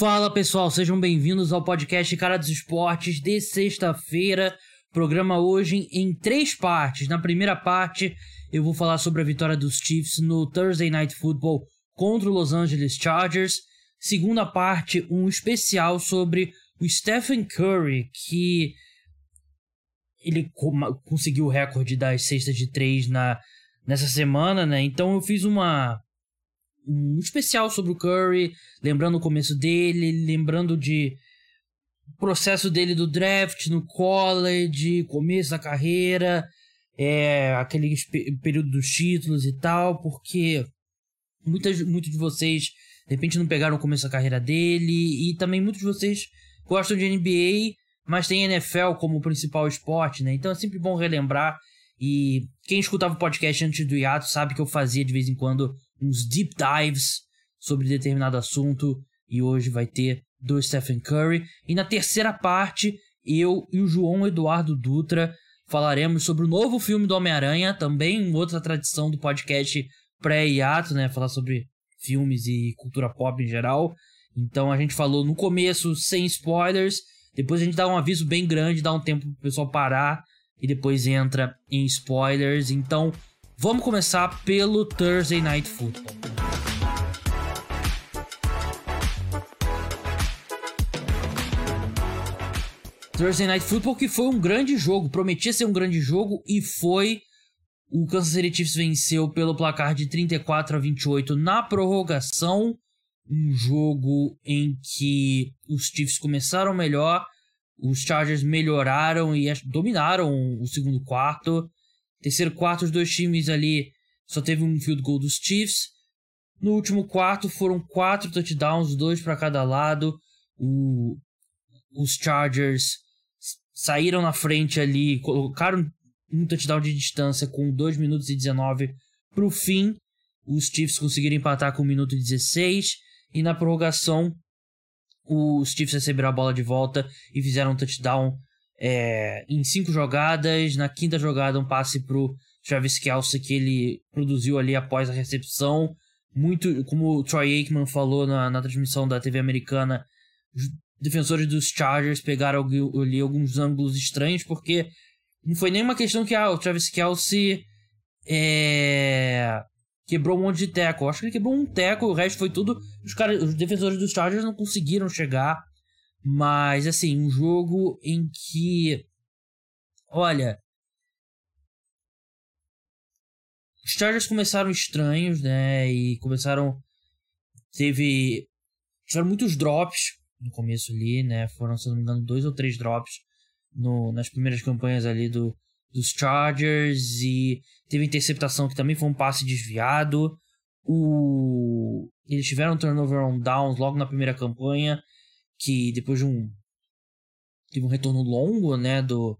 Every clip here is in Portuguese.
Fala pessoal, sejam bem-vindos ao podcast Cara dos Esportes de sexta-feira. Programa hoje em três partes. Na primeira parte, eu vou falar sobre a vitória dos Chiefs no Thursday Night Football contra o Los Angeles Chargers. Segunda parte, um especial sobre o Stephen Curry, que ele conseguiu o recorde das cestas de três na, nessa semana, né? Então eu fiz uma um especial sobre o Curry, lembrando o começo dele, lembrando de processo dele do draft no college, começo da carreira, é, aquele período dos títulos e tal, porque muitas, muitos de vocês de repente não pegaram o começo da carreira dele e também muitos de vocês gostam de NBA, mas tem NFL como principal esporte, né? Então é sempre bom relembrar e quem escutava o podcast antes do hiato sabe que eu fazia de vez em quando uns deep dives sobre determinado assunto e hoje vai ter do Stephen Curry. E na terceira parte, eu e o João Eduardo Dutra falaremos sobre o novo filme do Homem-Aranha, também outra tradição do podcast pré-hiato, né? Falar sobre filmes e cultura pop em geral. Então a gente falou no começo sem spoilers, depois a gente dá um aviso bem grande, dá um tempo pro pessoal parar e depois entra em spoilers. Então, vamos começar pelo Thursday Night Football. Thursday Night Football que foi um grande jogo, prometia ser um grande jogo e foi. O Kansas City Chiefs venceu pelo placar de 34 a 28 na prorrogação. Um jogo em que os Chiefs começaram melhor, os Chargers melhoraram e dominaram o segundo quarto. Terceiro quarto, os dois times ali só teve um field goal dos Chiefs. No último quarto foram quatro touchdowns, dois para cada lado. O, os Chargers saíram na frente ali, colocaram um touchdown de distância com 2 minutos e 19 para o fim. Os Chiefs conseguiram empatar com 1 minuto e 16. E na prorrogação, os Chiefs receberam a bola de volta e fizeram um touchdown é, em cinco jogadas. Na quinta jogada, um passe pro Travis Kelce que ele produziu ali após a recepção. Muito, como o Troy Aikman falou na, na transmissão da TV americana, os defensores dos Chargers pegaram ali alguns ângulos estranhos, porque não foi nenhuma questão que ah, o Travis Kelce é, quebrou um monte de teco. Acho que ele quebrou um teco, o resto foi tudo. Os, cara, os defensores dos Chargers não conseguiram chegar. Mas, assim, um jogo em que. Olha. Os Chargers começaram estranhos, né? E começaram. Teve. Tiveram muitos drops no começo ali, né? Foram, se não me engano, dois ou três drops no, nas primeiras campanhas ali do, dos Chargers e teve interceptação que também foi um passe desviado. O... Eles tiveram um turnover on downs logo na primeira campanha, que depois de um. Teve um retorno longo, né, do,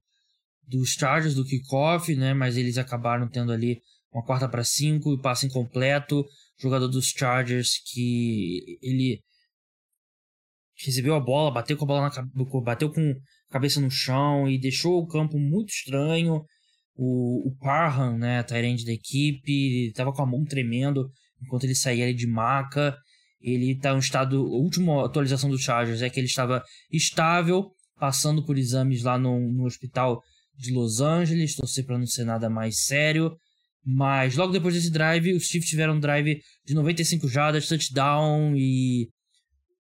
dos Chargers, do kickoff, né, mas eles acabaram tendo ali uma quarta para cinco e passe incompleto. Jogador dos Chargers que ele recebeu a bola, bateu com a bola na bateu com a cabeça no chão e deixou o campo muito estranho. O, o Parham, né, Tyrande da equipe, estava com a mão tremendo enquanto ele saía de maca. Ele está em um estado. A última atualização do Chargers é que ele estava estável, passando por exames lá no, no hospital de Los Angeles. Torcer para não ser nada mais sério. Mas logo depois desse drive, os Chiefs tiveram um drive de 95 jardas, touchdown e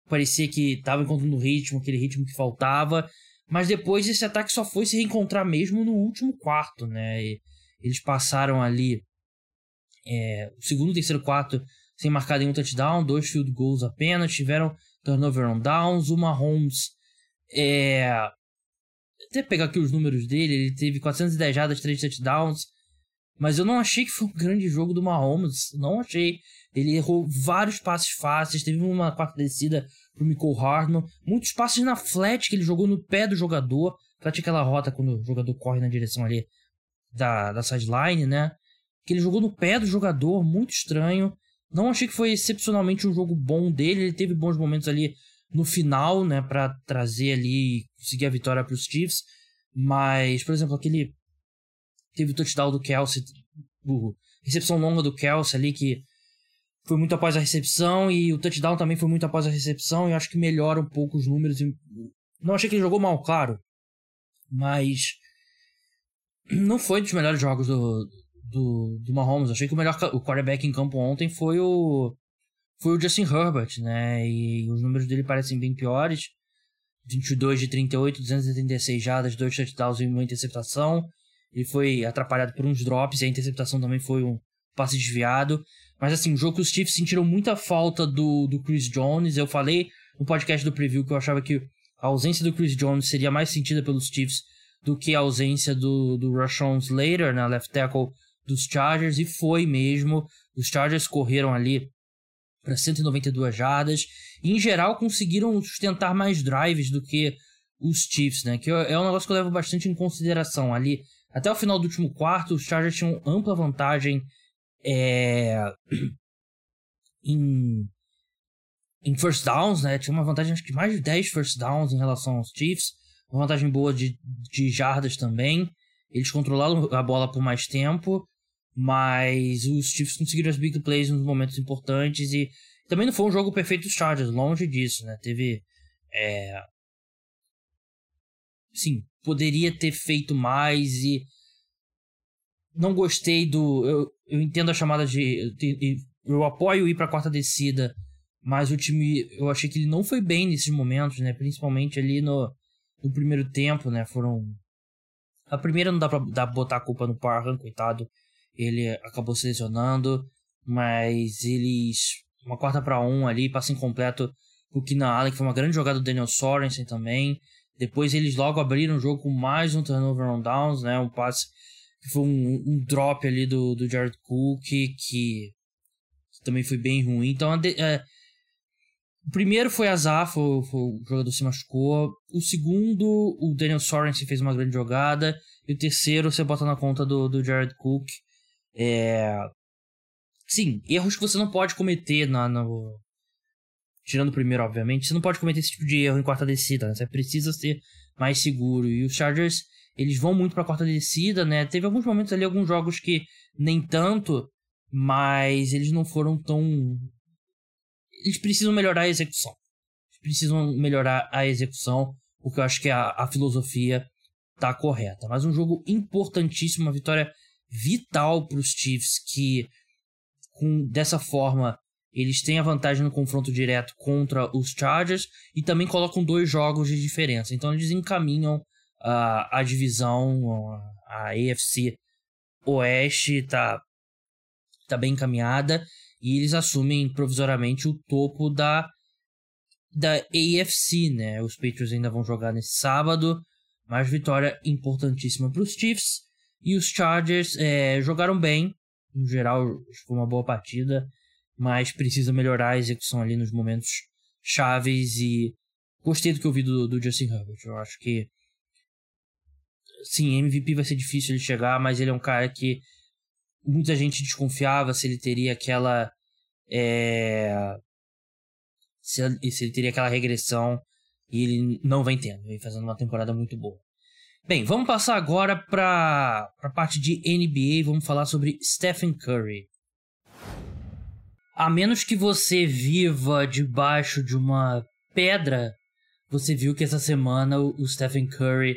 parecia que estava encontrando o ritmo, aquele ritmo que faltava. Mas depois esse ataque só foi se reencontrar mesmo no último quarto, né? E eles passaram ali é, o segundo terceiro quarto sem marcar nenhum touchdown, dois field goals apenas, tiveram turnover on downs, o Mahomes é, até pegar aqui os números dele, ele teve 410 jardas, 3 touchdowns, mas eu não achei que foi um grande jogo do Mahomes, não achei. Ele errou vários passes fáceis, teve uma quarta descida pro Michael Hardman, muitos passes na flat que ele jogou no pé do jogador, flat aquela rota quando o jogador corre na direção ali da, da sideline, né? Que ele jogou no pé do jogador, muito estranho. Não achei que foi excepcionalmente um jogo bom dele, ele teve bons momentos ali no final, né, para trazer ali e conseguir a vitória para os Chiefs, mas, por exemplo, aquele teve o touchdown do Kelsey, o recepção longa do Kelsey ali que foi muito após a recepção e o touchdown também foi muito após a recepção e acho que melhora um pouco os números. Não achei que ele jogou mal, claro, mas não foi dos melhores jogos do, do, do Mahomes. Achei que o melhor o quarterback em campo ontem foi o foi o Justin Herbert, né? E os números dele parecem bem piores. 22 de 38, 236 jardas, dois touchdowns e uma interceptação. Ele foi atrapalhado por uns drops e a interceptação também foi um passe desviado. Mas assim, o jogo que os Chiefs sentiram muita falta do, do Chris Jones. Eu falei no podcast do preview que eu achava que a ausência do Chris Jones seria mais sentida pelos Chiefs do que a ausência do, do Rashawn Slater, na né, left tackle dos Chargers, e foi mesmo. Os Chargers correram ali para 192 jardas. E, em geral, conseguiram sustentar mais drives do que os Chiefs, né? Que é um negócio que eu levo bastante em consideração. Ali, até o final do último quarto, os Chargers tinham ampla vantagem é, em, em first downs, né? Tinha uma vantagem, acho que mais de 10 first downs em relação aos Chiefs. Uma vantagem boa de, de jardas também. Eles controlaram a bola por mais tempo. Mas os Chiefs conseguiram as big plays nos momentos importantes e também não foi um jogo perfeito dos Chargers, longe disso, né? Teve. É... Sim, poderia ter feito mais e. Não gostei do. Eu, eu entendo a chamada de. Eu apoio ir para a quarta descida, mas o time. Eu achei que ele não foi bem nesses momentos, né? Principalmente ali no, no primeiro tempo, né? Foram. A primeira não dá pra, dá botar a culpa no Parham, coitado ele acabou se lesionando, mas eles. Uma quarta para um ali, passe incompleto o Keenan Allen, que foi uma grande jogada do Daniel Sorensen também. Depois eles logo abriram o jogo com mais um turnover on downs, né? Um passe que foi um, um drop ali do, do Jared Cook, que, que também foi bem ruim. Então, é, o primeiro foi azar, foi, foi, o jogador se machucou. O segundo, o Daniel Sorensen fez uma grande jogada. E o terceiro, você bota na conta do, do Jared Cook. É... Sim, erros que você não pode cometer na, no... Tirando o primeiro, obviamente, você não pode cometer esse tipo de erro em quarta descida, né? Você precisa ser mais seguro. E os Chargers, eles vão muito pra quarta descida, né? Teve alguns momentos ali, alguns jogos que nem tanto, mas eles não foram tão. Eles precisam melhorar a execução. Eles precisam melhorar a execução, o que eu acho que a, a filosofia tá correta. Mas um jogo importantíssimo, uma vitória vital para os Chiefs que com dessa forma eles têm a vantagem no confronto direto contra os Chargers e também colocam dois jogos de diferença. Então eles encaminham uh, a divisão, a AFC Oeste está tá bem encaminhada e eles assumem provisoriamente o topo da da AFC, né? Os Patriots ainda vão jogar nesse sábado, mas vitória importantíssima para os Chiefs. E os Chargers é, jogaram bem, no geral, foi uma boa partida, mas precisa melhorar a execução ali nos momentos chaves e gostei do que eu vi do, do Justin Herbert. Eu acho que sim, MVP vai ser difícil ele chegar, mas ele é um cara que muita gente desconfiava se ele teria aquela é, se, ele teria aquela regressão e ele não vem tendo, vem fazendo uma temporada muito boa. Bem, vamos passar agora para a parte de NBA. Vamos falar sobre Stephen Curry. A menos que você viva debaixo de uma pedra, você viu que essa semana o Stephen Curry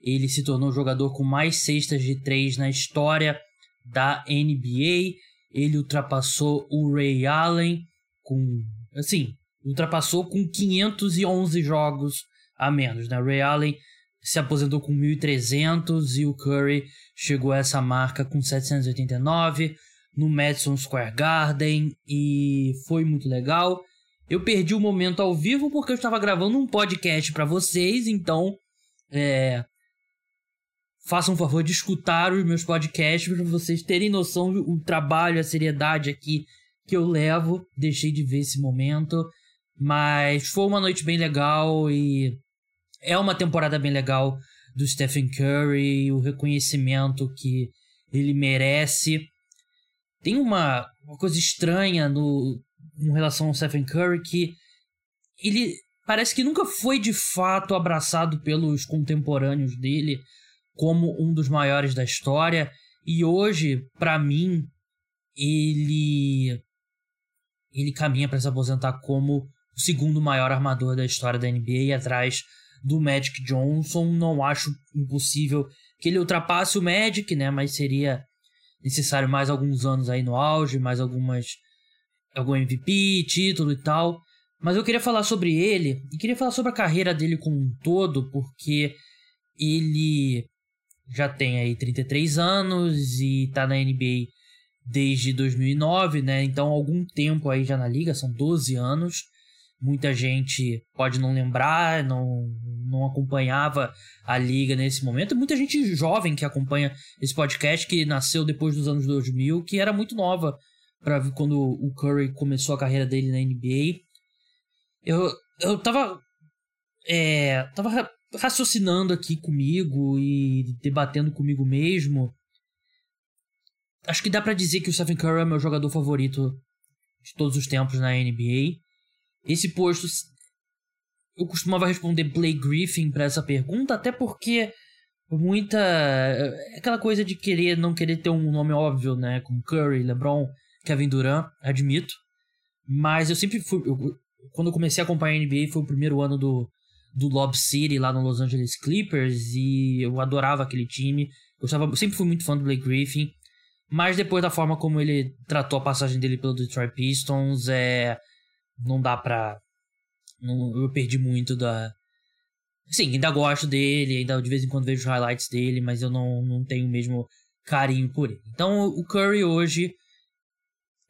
ele se tornou o jogador com mais cestas de três na história da NBA. Ele ultrapassou o Ray Allen com, assim, ultrapassou com 511 jogos a menos, né? Ray Allen se aposentou com 1.300 e o Curry chegou a essa marca com 789 no Madison Square Garden e foi muito legal. Eu perdi o momento ao vivo porque eu estava gravando um podcast para vocês, então é, façam um favor de escutar os meus podcasts para vocês terem noção do trabalho, a seriedade aqui que eu levo. Deixei de ver esse momento, mas foi uma noite bem legal e é uma temporada bem legal do Stephen Curry, o reconhecimento que ele merece. Tem uma, uma coisa estranha no, em relação ao Stephen Curry que ele parece que nunca foi de fato abraçado pelos contemporâneos dele como um dos maiores da história. E hoje, para mim, ele ele caminha para se aposentar como o segundo maior armador da história da NBA, atrás do Magic Johnson. Não acho impossível que ele ultrapasse o Magic, né? Mas seria necessário mais alguns anos aí no auge, mais algumas algum MVP, título e tal. Mas eu queria falar sobre ele e queria falar sobre a carreira dele como um todo, porque ele já tem aí 33 anos e tá na NBA desde 2009, né? Então algum tempo aí já na liga, são 12 anos. Muita gente pode não lembrar, não, não acompanhava a liga nesse momento. Muita gente jovem que acompanha esse podcast, que nasceu depois dos anos 2000, que era muito nova para quando o Curry começou a carreira dele na NBA. Eu, eu tava. É, tava raciocinando aqui comigo e debatendo comigo mesmo. Acho que dá para dizer que o Stephen Curry é meu jogador favorito de todos os tempos na NBA. Esse posto. Eu costumava responder Blake Griffin para essa pergunta, até porque muita. É aquela coisa de querer, não querer ter um nome óbvio, né? Como Curry, LeBron, Kevin Durant, admito. Mas eu sempre fui. Eu, quando eu comecei a acompanhar a NBA, foi o primeiro ano do, do Lob City lá no Los Angeles Clippers e eu adorava aquele time. Gostava, sempre fui muito fã do Blake Griffin. Mas depois da forma como ele tratou a passagem dele pelo Detroit Pistons, é não dá pra. Não, eu perdi muito da. Sim, ainda gosto dele, ainda de vez em quando vejo os highlights dele, mas eu não, não tenho o mesmo carinho por ele. Então o Curry hoje.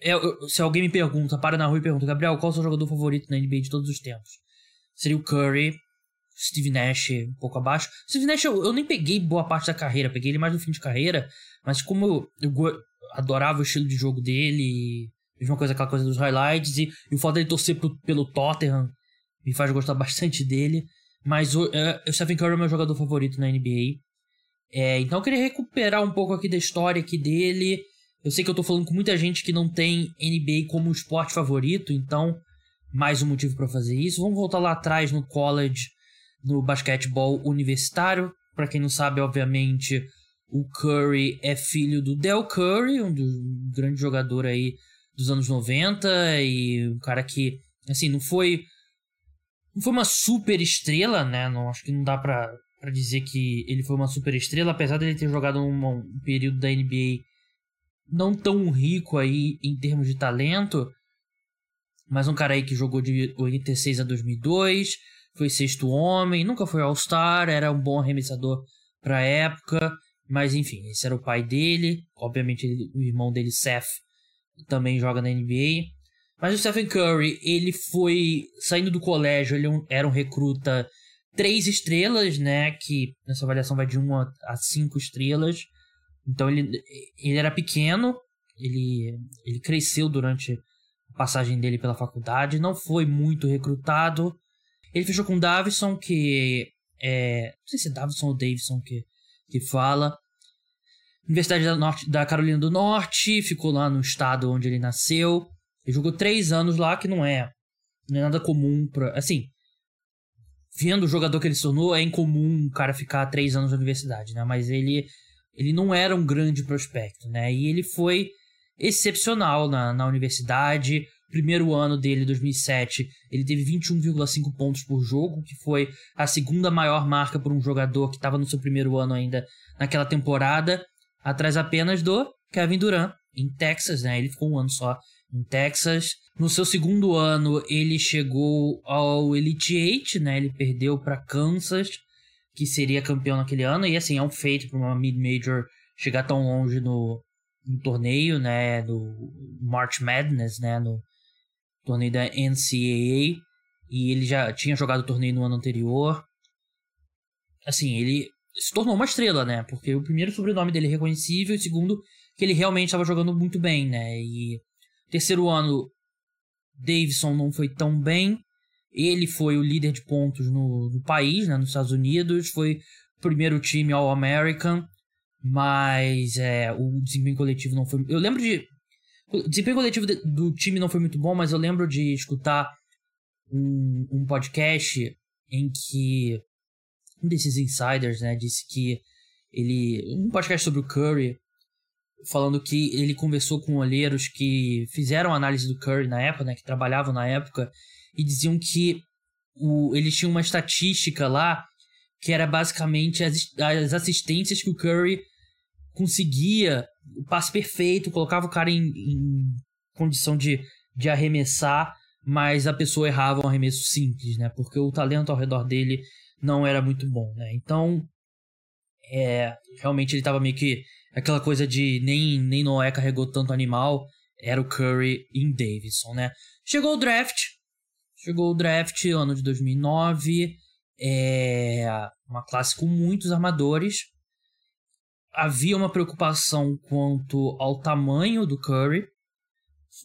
É, se alguém me pergunta, para na rua e pergunta, Gabriel, qual é o seu jogador favorito na NBA de todos os tempos? Seria o Curry, Steve Nash um pouco abaixo. Steve Nash eu, eu nem peguei boa parte da carreira, peguei ele mais no fim de carreira, mas como eu, eu adorava o estilo de jogo dele, Mesma coisa, aquela coisa dos highlights. E, e o fato dele torcer pro, pelo Tottenham me faz gostar bastante dele. Mas o, é, o Stephen Curry é meu jogador favorito na NBA. É, então eu queria recuperar um pouco aqui da história aqui dele. Eu sei que eu tô falando com muita gente que não tem NBA como esporte favorito, então mais um motivo para fazer isso. Vamos voltar lá atrás no college, no basquetebol universitário. Para quem não sabe, obviamente, o Curry é filho do Del Curry, um, um grande jogador aí dos anos 90 e um cara que, assim, não foi. Não foi uma super estrela, né? Não, acho que não dá pra, pra dizer que ele foi uma super estrela, apesar de ele ter jogado um, um período da NBA não tão rico aí em termos de talento. Mas um cara aí que jogou de 86 a 2002, foi sexto homem, nunca foi All-Star, era um bom arremessador pra época. Mas enfim, esse era o pai dele. Obviamente, ele, o irmão dele, Seth, também joga na NBA. Mas o Stephen Curry, ele foi saindo do colégio, ele é era um recruta três estrelas, né? Que nessa avaliação vai de 1 a 5 estrelas. Então ele, ele era pequeno, ele, ele cresceu durante a passagem dele pela faculdade, não foi muito recrutado. Ele fechou com o Davison, que é. Não sei se é Davison ou Davidson que, que fala. Universidade da, Norte, da Carolina do Norte, ficou lá no estado onde ele nasceu. Ele jogou três anos lá, que não é, não é nada comum pra. Assim, vendo o jogador que ele se tornou, é incomum um cara ficar três anos na universidade, né? Mas ele, ele não era um grande prospecto, né? E ele foi excepcional na, na universidade. Primeiro ano dele, 2007, ele teve 21,5 pontos por jogo, que foi a segunda maior marca por um jogador que estava no seu primeiro ano ainda naquela temporada atrás apenas do Kevin Durant, em Texas, né? Ele ficou um ano só em Texas. No seu segundo ano, ele chegou ao Elite Eight, né? Ele perdeu para Kansas, que seria campeão naquele ano. E assim, é um feito para uma mid-major chegar tão longe no, no torneio, né? Do March Madness, né? No torneio da NCAA. E ele já tinha jogado o torneio no ano anterior. Assim, ele se tornou uma estrela, né? Porque o primeiro sobrenome dele é reconhecível, o segundo, que ele realmente estava jogando muito bem, né? E terceiro ano, Davidson não foi tão bem. Ele foi o líder de pontos no, no país, né? Nos Estados Unidos. Foi o primeiro time All-American. Mas é, o desempenho coletivo não foi. Eu lembro de. O desempenho coletivo de, do time não foi muito bom, mas eu lembro de escutar um, um podcast em que um desses insiders, né, disse que ele. Um podcast sobre o Curry. falando que ele conversou com olheiros que fizeram análise do Curry na época, né, que trabalhavam na época, e diziam que o, eles tinham uma estatística lá que era basicamente as, as assistências que o Curry conseguia, o passe perfeito, colocava o cara em, em condição de, de arremessar, mas a pessoa errava um arremesso simples, né? Porque o talento ao redor dele não era muito bom, né? Então, é, realmente ele estava meio que aquela coisa de nem, nem Noé carregou tanto animal, era o Curry em Davidson, né? Chegou o draft, chegou o draft ano de 2009, é uma classe com muitos armadores. Havia uma preocupação quanto ao tamanho do Curry,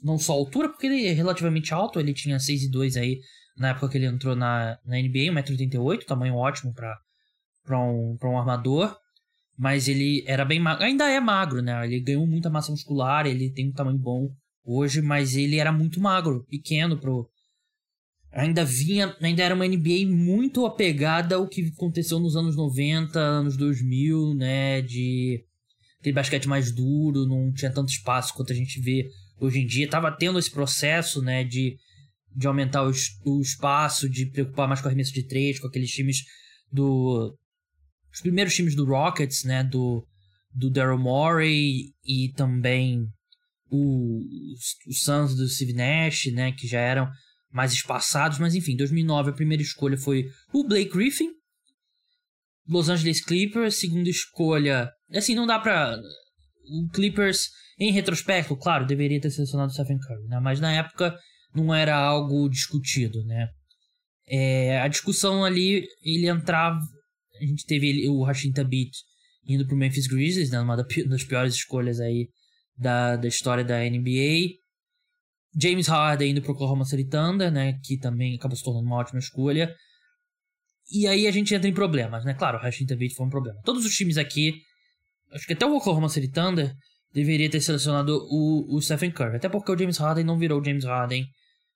não só a altura, porque ele é relativamente alto, ele tinha 6 e 2 aí na época que ele entrou na, na NBA, 1,88m, tamanho ótimo para um, um armador. Mas ele era bem magro, ainda é magro, né? Ele ganhou muita massa muscular, ele tem um tamanho bom hoje, mas ele era muito magro, pequeno pro. Ainda vinha, ainda era uma NBA muito apegada ao que aconteceu nos anos 90, anos 2000, né? De aquele basquete mais duro, não tinha tanto espaço quanto a gente vê hoje em dia. Tava tendo esse processo, né? De, de aumentar o, o espaço, de preocupar mais com arremesso de três, com aqueles times do os primeiros times do Rockets, né, do, do Daryl Morey e também o, o Suns do Steve Nash, né, que já eram mais espaçados, mas enfim, 2009 a primeira escolha foi o Blake Griffin, Los Angeles Clippers, segunda escolha, assim, não dá pra o Clippers em retrospecto, claro, deveria ter selecionado o Stephen Curry, né, mas na época não era algo discutido, né. É, a discussão ali, ele entrava, a gente teve o Rashid Tabit indo pro Memphis Grizzlies, né, uma das piores escolhas aí da, da história da NBA. James Harden indo pro Oklahoma City Thunder, né, que também acabou se tornando uma ótima escolha. E aí a gente entra em problemas, né? Claro, o Rashid Tabit foi um problema. Todos os times aqui, acho que até o Oklahoma City Thunder deveria ter selecionado o, o Stephen Curry, até porque o James Harden não virou o James Harden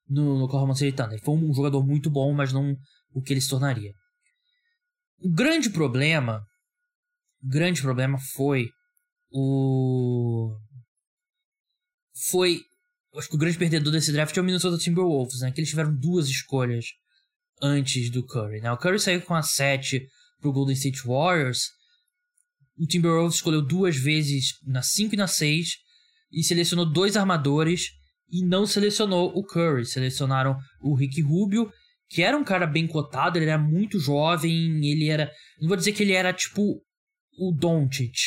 no, Oklahoma City Thunder. Foi um jogador muito bom, mas não o que ele se tornaria. O grande problema, o grande problema foi o foi acho que o grande perdedor desse draft é o Minnesota Timberwolves, né? Que eles tiveram duas escolhas antes do Curry, né? O Curry saiu com a 7 pro Golden State Warriors. O Timberwolves escolheu duas vezes na 5 e na 6 e selecionou dois armadores e não selecionou o Curry. Selecionaram o Rick Rubio que era um cara bem cotado, ele era muito jovem, ele era. Não vou dizer que ele era tipo o Doncic,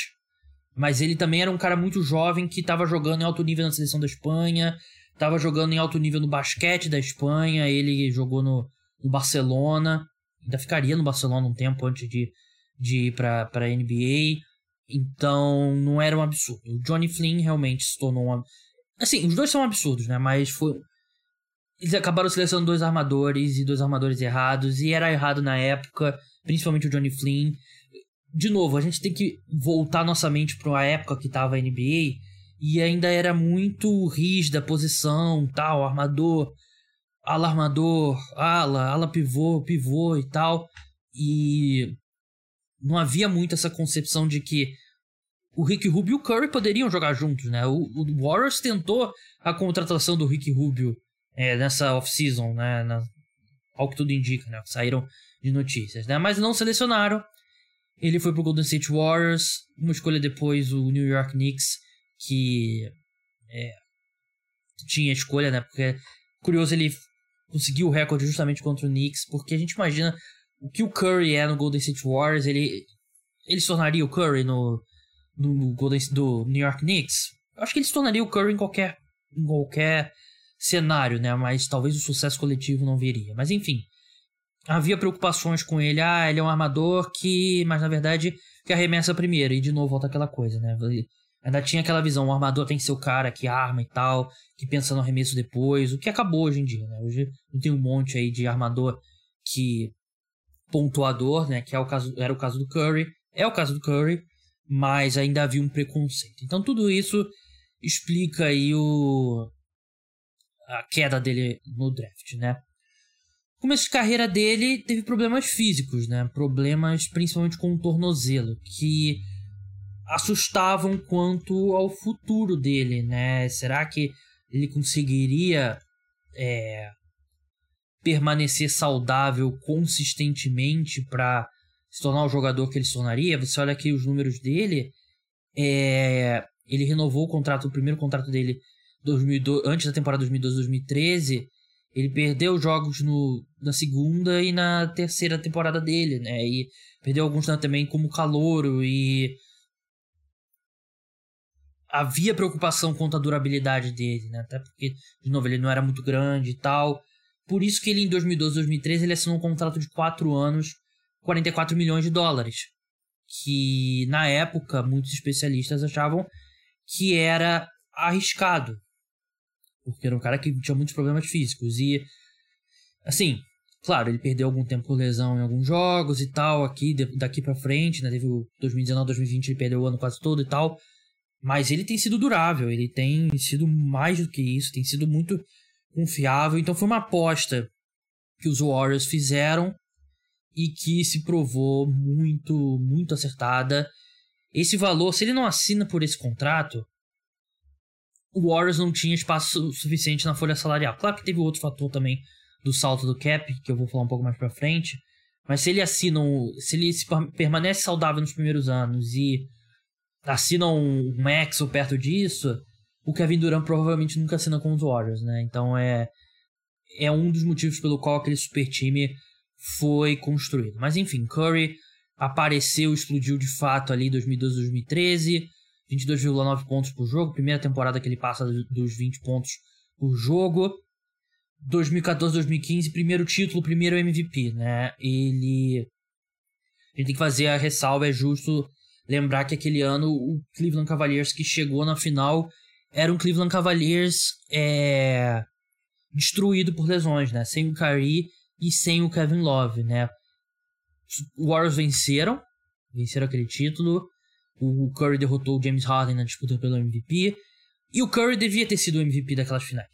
mas ele também era um cara muito jovem que estava jogando em alto nível na seleção da Espanha, estava jogando em alto nível no basquete da Espanha, ele jogou no, no Barcelona, ainda ficaria no Barcelona um tempo antes de, de ir para a NBA. Então, não era um absurdo. O Johnny Flynn realmente se tornou um. Assim, os dois são absurdos, né? Mas foi eles acabaram selecionando dois armadores e dois armadores errados, e era errado na época, principalmente o Johnny Flynn. De novo, a gente tem que voltar nossa mente para uma época que tava a NBA e ainda era muito rígida a posição, tal, armador, ala armador, ala, ala pivô, pivô e tal. E não havia muito essa concepção de que o Rick Rubio e o Curry poderiam jogar juntos, né? O, o Warriors tentou a contratação do Rick Rubio é, nessa off-season, né? Na, ao que tudo indica, né? Saíram de notícias, né? Mas não selecionaram. Ele foi pro Golden State Warriors. Uma escolha depois, o New York Knicks, que é, tinha escolha, né? Porque, curioso, ele conseguiu o recorde justamente contra o Knicks, porque a gente imagina o que o Curry é no Golden State Warriors, ele, ele se tornaria o Curry no, no Golden do New York Knicks? Acho que ele se tornaria o Curry em qualquer, em qualquer cenário, né? Mas talvez o sucesso coletivo não viria. Mas enfim, havia preocupações com ele. Ah, ele é um armador que, mas na verdade, que arremessa primeiro. E de novo volta aquela coisa, né? Ainda tinha aquela visão, o armador tem que ser o cara que arma e tal, que pensa no arremesso depois, o que acabou hoje em dia, né? Hoje não tem um monte aí de armador que pontuador, né? Que é o caso, era o caso do Curry, é o caso do Curry, mas ainda havia um preconceito. Então tudo isso explica aí o a queda dele no draft, né? Começo de carreira dele teve problemas físicos, né? Problemas principalmente com o tornozelo, que assustavam quanto ao futuro dele, né? Será que ele conseguiria é, permanecer saudável consistentemente para se tornar o jogador que ele se tornaria? Você olha aqui os números dele, é, ele renovou o contrato, o primeiro contrato dele 2002, antes da temporada 2012-2013. Ele perdeu jogos no, na segunda e na terceira temporada dele, né? E perdeu alguns também como calouro e havia preocupação quanto à durabilidade dele, né? Até porque, de novo, ele não era muito grande e tal. Por isso que ele, em 2012, 2013, ele assinou um contrato de 4 anos, 44 milhões de dólares. Que, na época, muitos especialistas achavam que era arriscado. Porque era um cara que tinha muitos problemas físicos. E, assim, claro, ele perdeu algum tempo por lesão em alguns jogos e tal, aqui, daqui para frente, né? Teve o 2019, 2020, ele perdeu o ano quase todo e tal. Mas ele tem sido durável, ele tem sido mais do que isso, tem sido muito confiável. Então foi uma aposta que os Warriors fizeram e que se provou muito, muito acertada. Esse valor, se ele não assina por esse contrato, o Warriors não tinha espaço suficiente na folha salarial. Claro que teve outro fator também do salto do cap, que eu vou falar um pouco mais pra frente. Mas se ele assina, se ele permanece saudável nos primeiros anos e assina um max ou perto disso, o Kevin Durant provavelmente nunca assina com os Warriors, né? Então é é um dos motivos pelo qual aquele super time foi construído. Mas enfim, Curry apareceu, explodiu de fato ali em 2012, 2013, 22,9 pontos por jogo, primeira temporada que ele passa dos 20 pontos por jogo. 2014, 2015, primeiro título, primeiro MVP, né? Ele a gente tem que fazer a ressalva, é justo lembrar que aquele ano o Cleveland Cavaliers que chegou na final era um Cleveland Cavaliers é, destruído por lesões, né? Sem o Kyrie e sem o Kevin Love, né? Os Warriors venceram, venceram aquele título. O Curry derrotou o James Harden na disputa pelo MVP. E o Curry devia ter sido o MVP daquelas finais.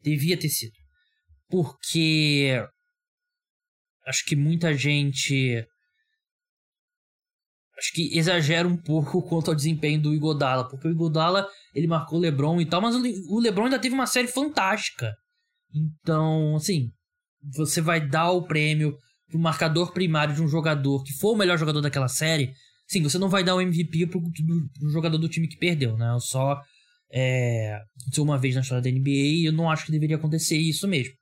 Devia ter sido. Porque acho que muita gente acho que exagera um pouco quanto ao desempenho do Igodala, porque o Igodala ele marcou o LeBron e tal, mas o LeBron ainda teve uma série fantástica. Então, assim, você vai dar o prêmio pro marcador primário de um jogador que for o melhor jogador daquela série. Sim, você não vai dar o MVP pro, pro jogador do time que perdeu, né? Eu só é, uma vez na história da NBA e eu não acho que deveria acontecer isso mesmo.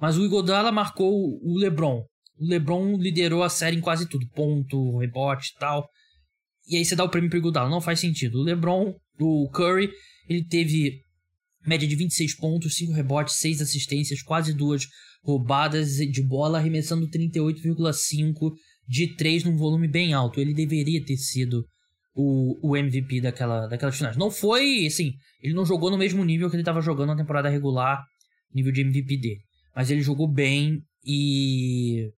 Mas o Igodala marcou o LeBron. O LeBron liderou a série em quase tudo, ponto, rebote tal. E aí você dá o prêmio pro Iguodala. Não faz sentido. O LeBron, o Curry, ele teve média de 26 pontos, 5 rebotes, 6 assistências, quase duas roubadas de bola, arremessando 38,5 de 3 num volume bem alto. Ele deveria ter sido o, o MVP daquela, daquelas finais. Não foi, assim, ele não jogou no mesmo nível que ele estava jogando na temporada regular, nível de MVP dele. Mas ele jogou bem e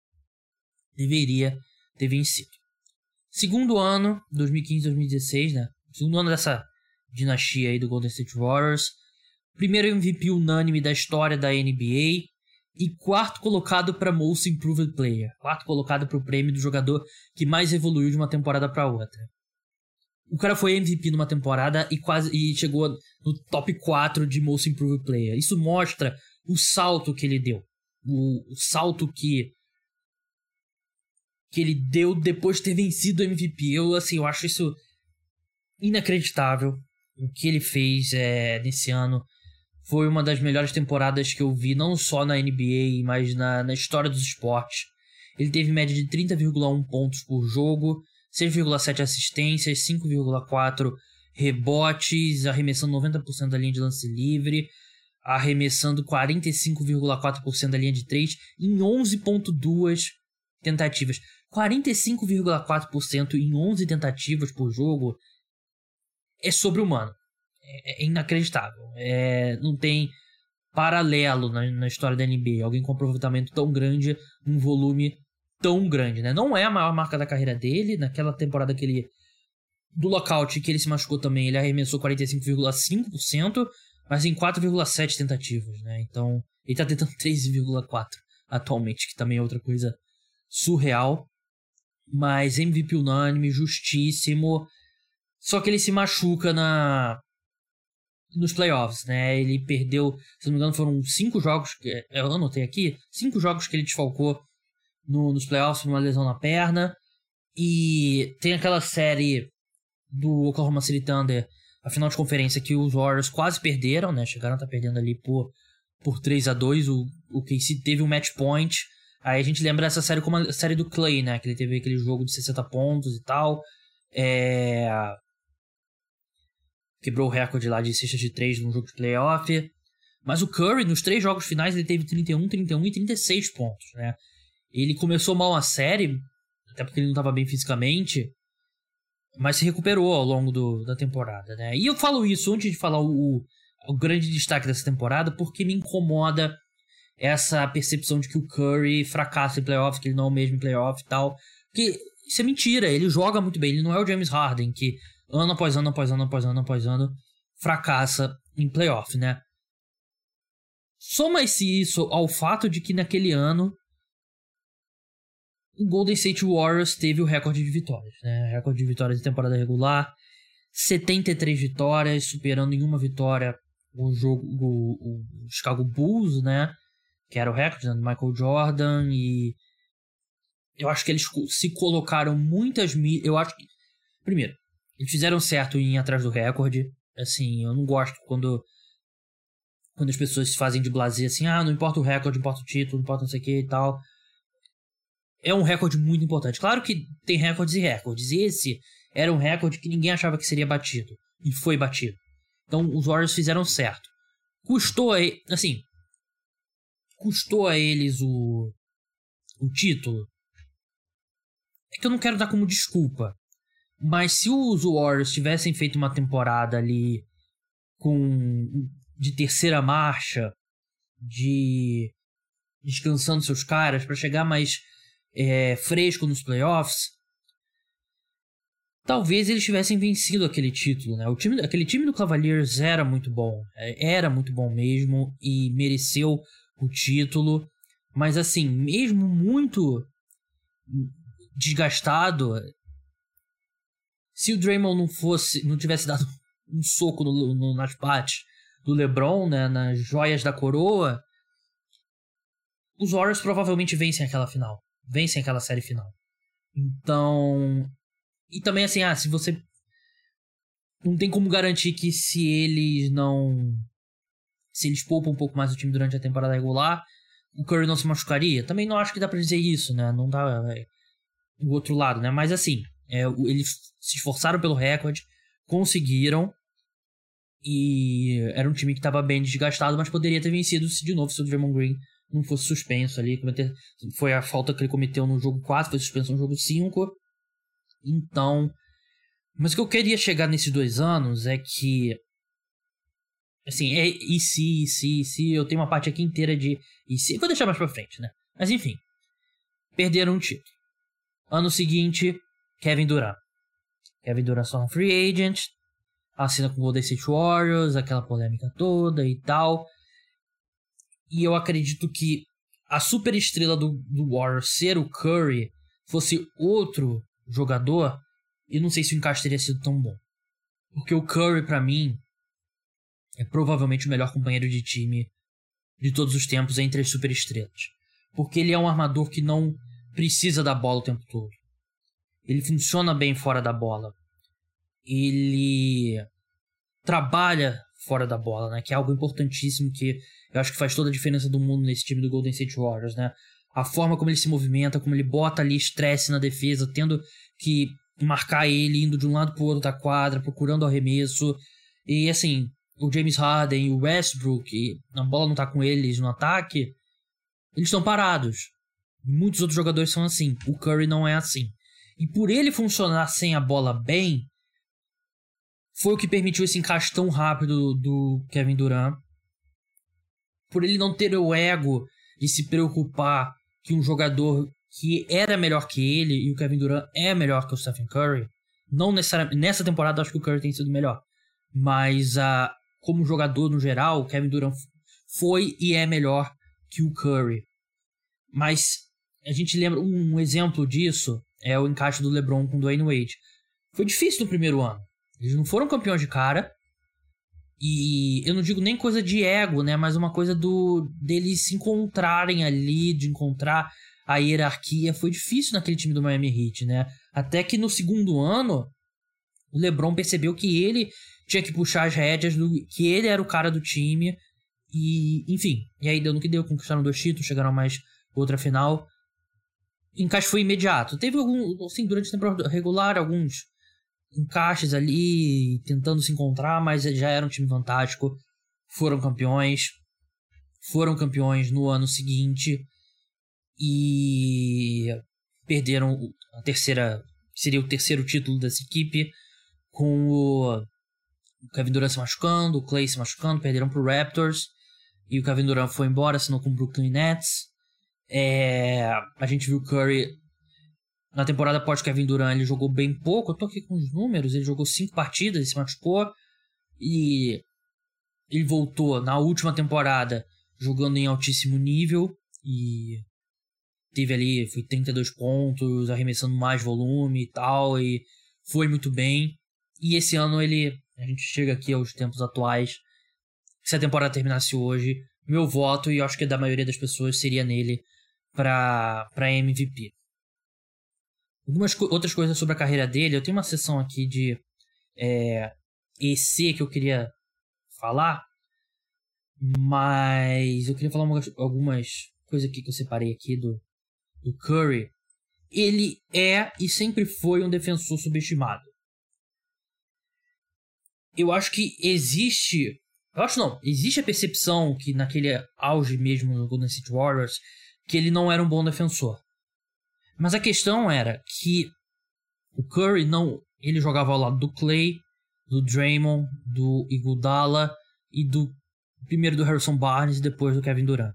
deveria ter vencido. Segundo ano, 2015-2016, né? Segundo ano dessa dinastia aí do Golden State Warriors. Primeiro MVP unânime da história da NBA. E quarto colocado para Most Improved Player. Quarto colocado para o prêmio do jogador que mais evoluiu de uma temporada para outra. O cara foi MVP numa temporada e quase e chegou no top 4 de Most Improved Player. Isso mostra o salto que ele deu. O, o salto que que ele deu depois de ter vencido o MVP. Eu, assim, eu acho isso inacreditável. O que ele fez é, nesse ano foi uma das melhores temporadas que eu vi, não só na NBA, mas na, na história dos esportes. Ele teve média de 30,1 pontos por jogo, 6,7 assistências, 5,4 rebotes, arremessando 90% da linha de lance livre, arremessando 45,4% da linha de 3 em 11,2 tentativas. 45,4% em 11 tentativas por jogo é sobre-humano. É, é, inacreditável. É, não tem paralelo na, na, história da NBA. Alguém com aproveitamento tão grande, um volume tão grande, né? Não é a maior marca da carreira dele. Naquela temporada que ele. Do lockout que ele se machucou também, ele arremessou 45,5%, mas em 4,7 tentativas, né? Então, ele tá tentando 3,4 atualmente, que também é outra coisa surreal. Mas MVP unânime, justíssimo. Só que ele se machuca na nos playoffs, né? Ele perdeu, se não me engano, foram cinco jogos, que eu anotei aqui, cinco jogos que ele desfalcou no, nos playoffs por uma lesão na perna. E tem aquela série do Oklahoma City Thunder, a final de conferência, que os Warriors quase perderam, né? Chegaram a estar tá perdendo ali por, por 3 a 2 O, o KC teve um match point. Aí a gente lembra essa série como a série do Clay, né? Que ele teve aquele jogo de 60 pontos e tal. É... Quebrou o recorde lá de cestas de 3 no jogo de playoff. Mas o Curry, nos três jogos finais, ele teve 31, 31 e 36 pontos, né? Ele começou mal a série, até porque ele não estava bem fisicamente, mas se recuperou ao longo do, da temporada, né? E eu falo isso antes de falar o, o grande destaque dessa temporada, porque me incomoda essa percepção de que o Curry fracassa em playoff, que ele não é o mesmo em playoff e tal. Porque isso é mentira, ele joga muito bem, ele não é o James Harden, que ano após ano, após ano, após ano, após ano, fracassa em playoff, né? Soma-se isso ao fato de que naquele ano o Golden State Warriors teve o recorde de vitórias, né? Recorde de vitórias de temporada regular, 73 vitórias, superando em uma vitória o jogo o, o Chicago Bulls, né? Que era o recorde né? do Michael Jordan e eu acho que eles se colocaram muitas eu acho que primeiro eles fizeram certo em ir atrás do recorde. Assim, eu não gosto quando quando as pessoas se fazem de blazer assim, ah, não importa o recorde, importa o título, não importa não sei o que e tal é um recorde muito importante. Claro que tem recordes e recordes. E esse era um recorde que ninguém achava que seria batido. E foi batido. Então os Warriors fizeram certo. Custou a, assim, custou a eles o, o título. É que eu não quero dar como desculpa. Mas se os Warriors tivessem feito uma temporada ali com de terceira marcha, de descansando seus caras para chegar mais é, fresco nos playoffs, talvez eles tivessem vencido aquele título, né? O time, aquele time do Cavaliers era muito bom, é, era muito bom mesmo e mereceu o título, mas assim, mesmo muito desgastado, se o Draymond não fosse, não tivesse dado um soco no, no, nas pates do LeBron, né, nas joias da coroa, os Warriors provavelmente vencem aquela final vencem aquela série final. Então. E também assim, ah, se você. Não tem como garantir que se eles não. Se eles poupam um pouco mais o time durante a temporada regular, o Curry não se machucaria. Também não acho que dá pra dizer isso, né? Não dá. É, o outro lado, né? Mas assim, é, eles se esforçaram pelo recorde, conseguiram. E era um time que estava bem desgastado, mas poderia ter vencido se de novo se o Draymond Green não fosse suspenso ali. Cometer, foi a falta que ele cometeu no jogo 4, foi suspenso no jogo 5. Então. Mas o que eu queria chegar nesses dois anos é que. Assim, é e se, e se, e se. Eu tenho uma parte aqui inteira de. E se. Vou deixar mais pra frente, né? Mas enfim. Perderam um título. Ano seguinte, Kevin Durant. Kevin Durant só um free agent. Assina com o Golden State Warriors, aquela polêmica toda e tal. E eu acredito que a super estrela do, do Warriors ser o Curry fosse outro jogador, eu não sei se o encaixe teria sido tão bom. Porque o Curry, para mim, é provavelmente o melhor companheiro de time de todos os tempos entre as superestrelas. Porque ele é um armador que não precisa da bola o tempo todo. Ele funciona bem fora da bola. Ele trabalha fora da bola, né? Que é algo importantíssimo que eu acho que faz toda a diferença do mundo nesse time do Golden State Warriors, né? A forma como ele se movimenta, como ele bota ali estresse na defesa, tendo que marcar ele, indo de um lado pro outro da quadra, procurando arremesso. E assim, o James Harden e o Westbrook, e a bola não tá com eles no ataque, eles estão parados. Muitos outros jogadores são assim. O Curry não é assim. E por ele funcionar sem a bola bem, foi o que permitiu esse encaixe tão rápido do Kevin Durant por ele não ter o ego de se preocupar que um jogador que era melhor que ele e o Kevin Durant é melhor que o Stephen Curry. Não necessariamente nessa temporada acho que o Curry tem sido melhor, mas uh, como jogador no geral, o Kevin Durant foi e é melhor que o Curry. Mas a gente lembra um exemplo disso é o encaixe do LeBron com o Dwayne Wade. Foi difícil no primeiro ano. Eles não foram campeões de cara. E eu não digo nem coisa de ego, né? Mas uma coisa do deles se encontrarem ali, de encontrar a hierarquia. Foi difícil naquele time do Miami Heat, né? Até que no segundo ano, o LeBron percebeu que ele tinha que puxar as rédeas, do, que ele era o cara do time. E, enfim, e aí deu no que deu, conquistaram dois títulos, chegaram a mais outra final. O encaixe foi imediato. Teve algum, assim, durante a temporada regular, alguns encaixes ali, tentando se encontrar, mas já era um time fantástico. Foram campeões. Foram campeões no ano seguinte. E perderam a terceira. Seria o terceiro título dessa equipe. Com o Kevin Durant se machucando, o Clay se machucando, perderam pro Raptors. E o Kevin Durant foi embora, assinou com o Brooklyn Nets. É, a gente viu o Curry na temporada pós Kevin Durant, ele jogou bem pouco. Eu tô aqui com os números. Ele jogou cinco partidas, e se machucou. E ele voltou na última temporada jogando em altíssimo nível. E teve ali, foi 32 pontos, arremessando mais volume e tal. E foi muito bem. E esse ano ele. A gente chega aqui aos tempos atuais. Se a temporada terminasse hoje, meu voto, e acho que da maioria das pessoas, seria nele para MVP. Algumas co outras coisas sobre a carreira dele. Eu tenho uma sessão aqui de é, EC que eu queria falar. Mas eu queria falar algumas, algumas coisas aqui que eu separei aqui do, do Curry. Ele é e sempre foi um defensor subestimado. Eu acho que existe. Eu acho não. Existe a percepção que naquele auge mesmo no Golden State Warriors que ele não era um bom defensor. Mas a questão era que o Curry não. Ele jogava ao lado do Clay, do Draymond, do Iguodala e do primeiro do Harrison Barnes e depois do Kevin Durant.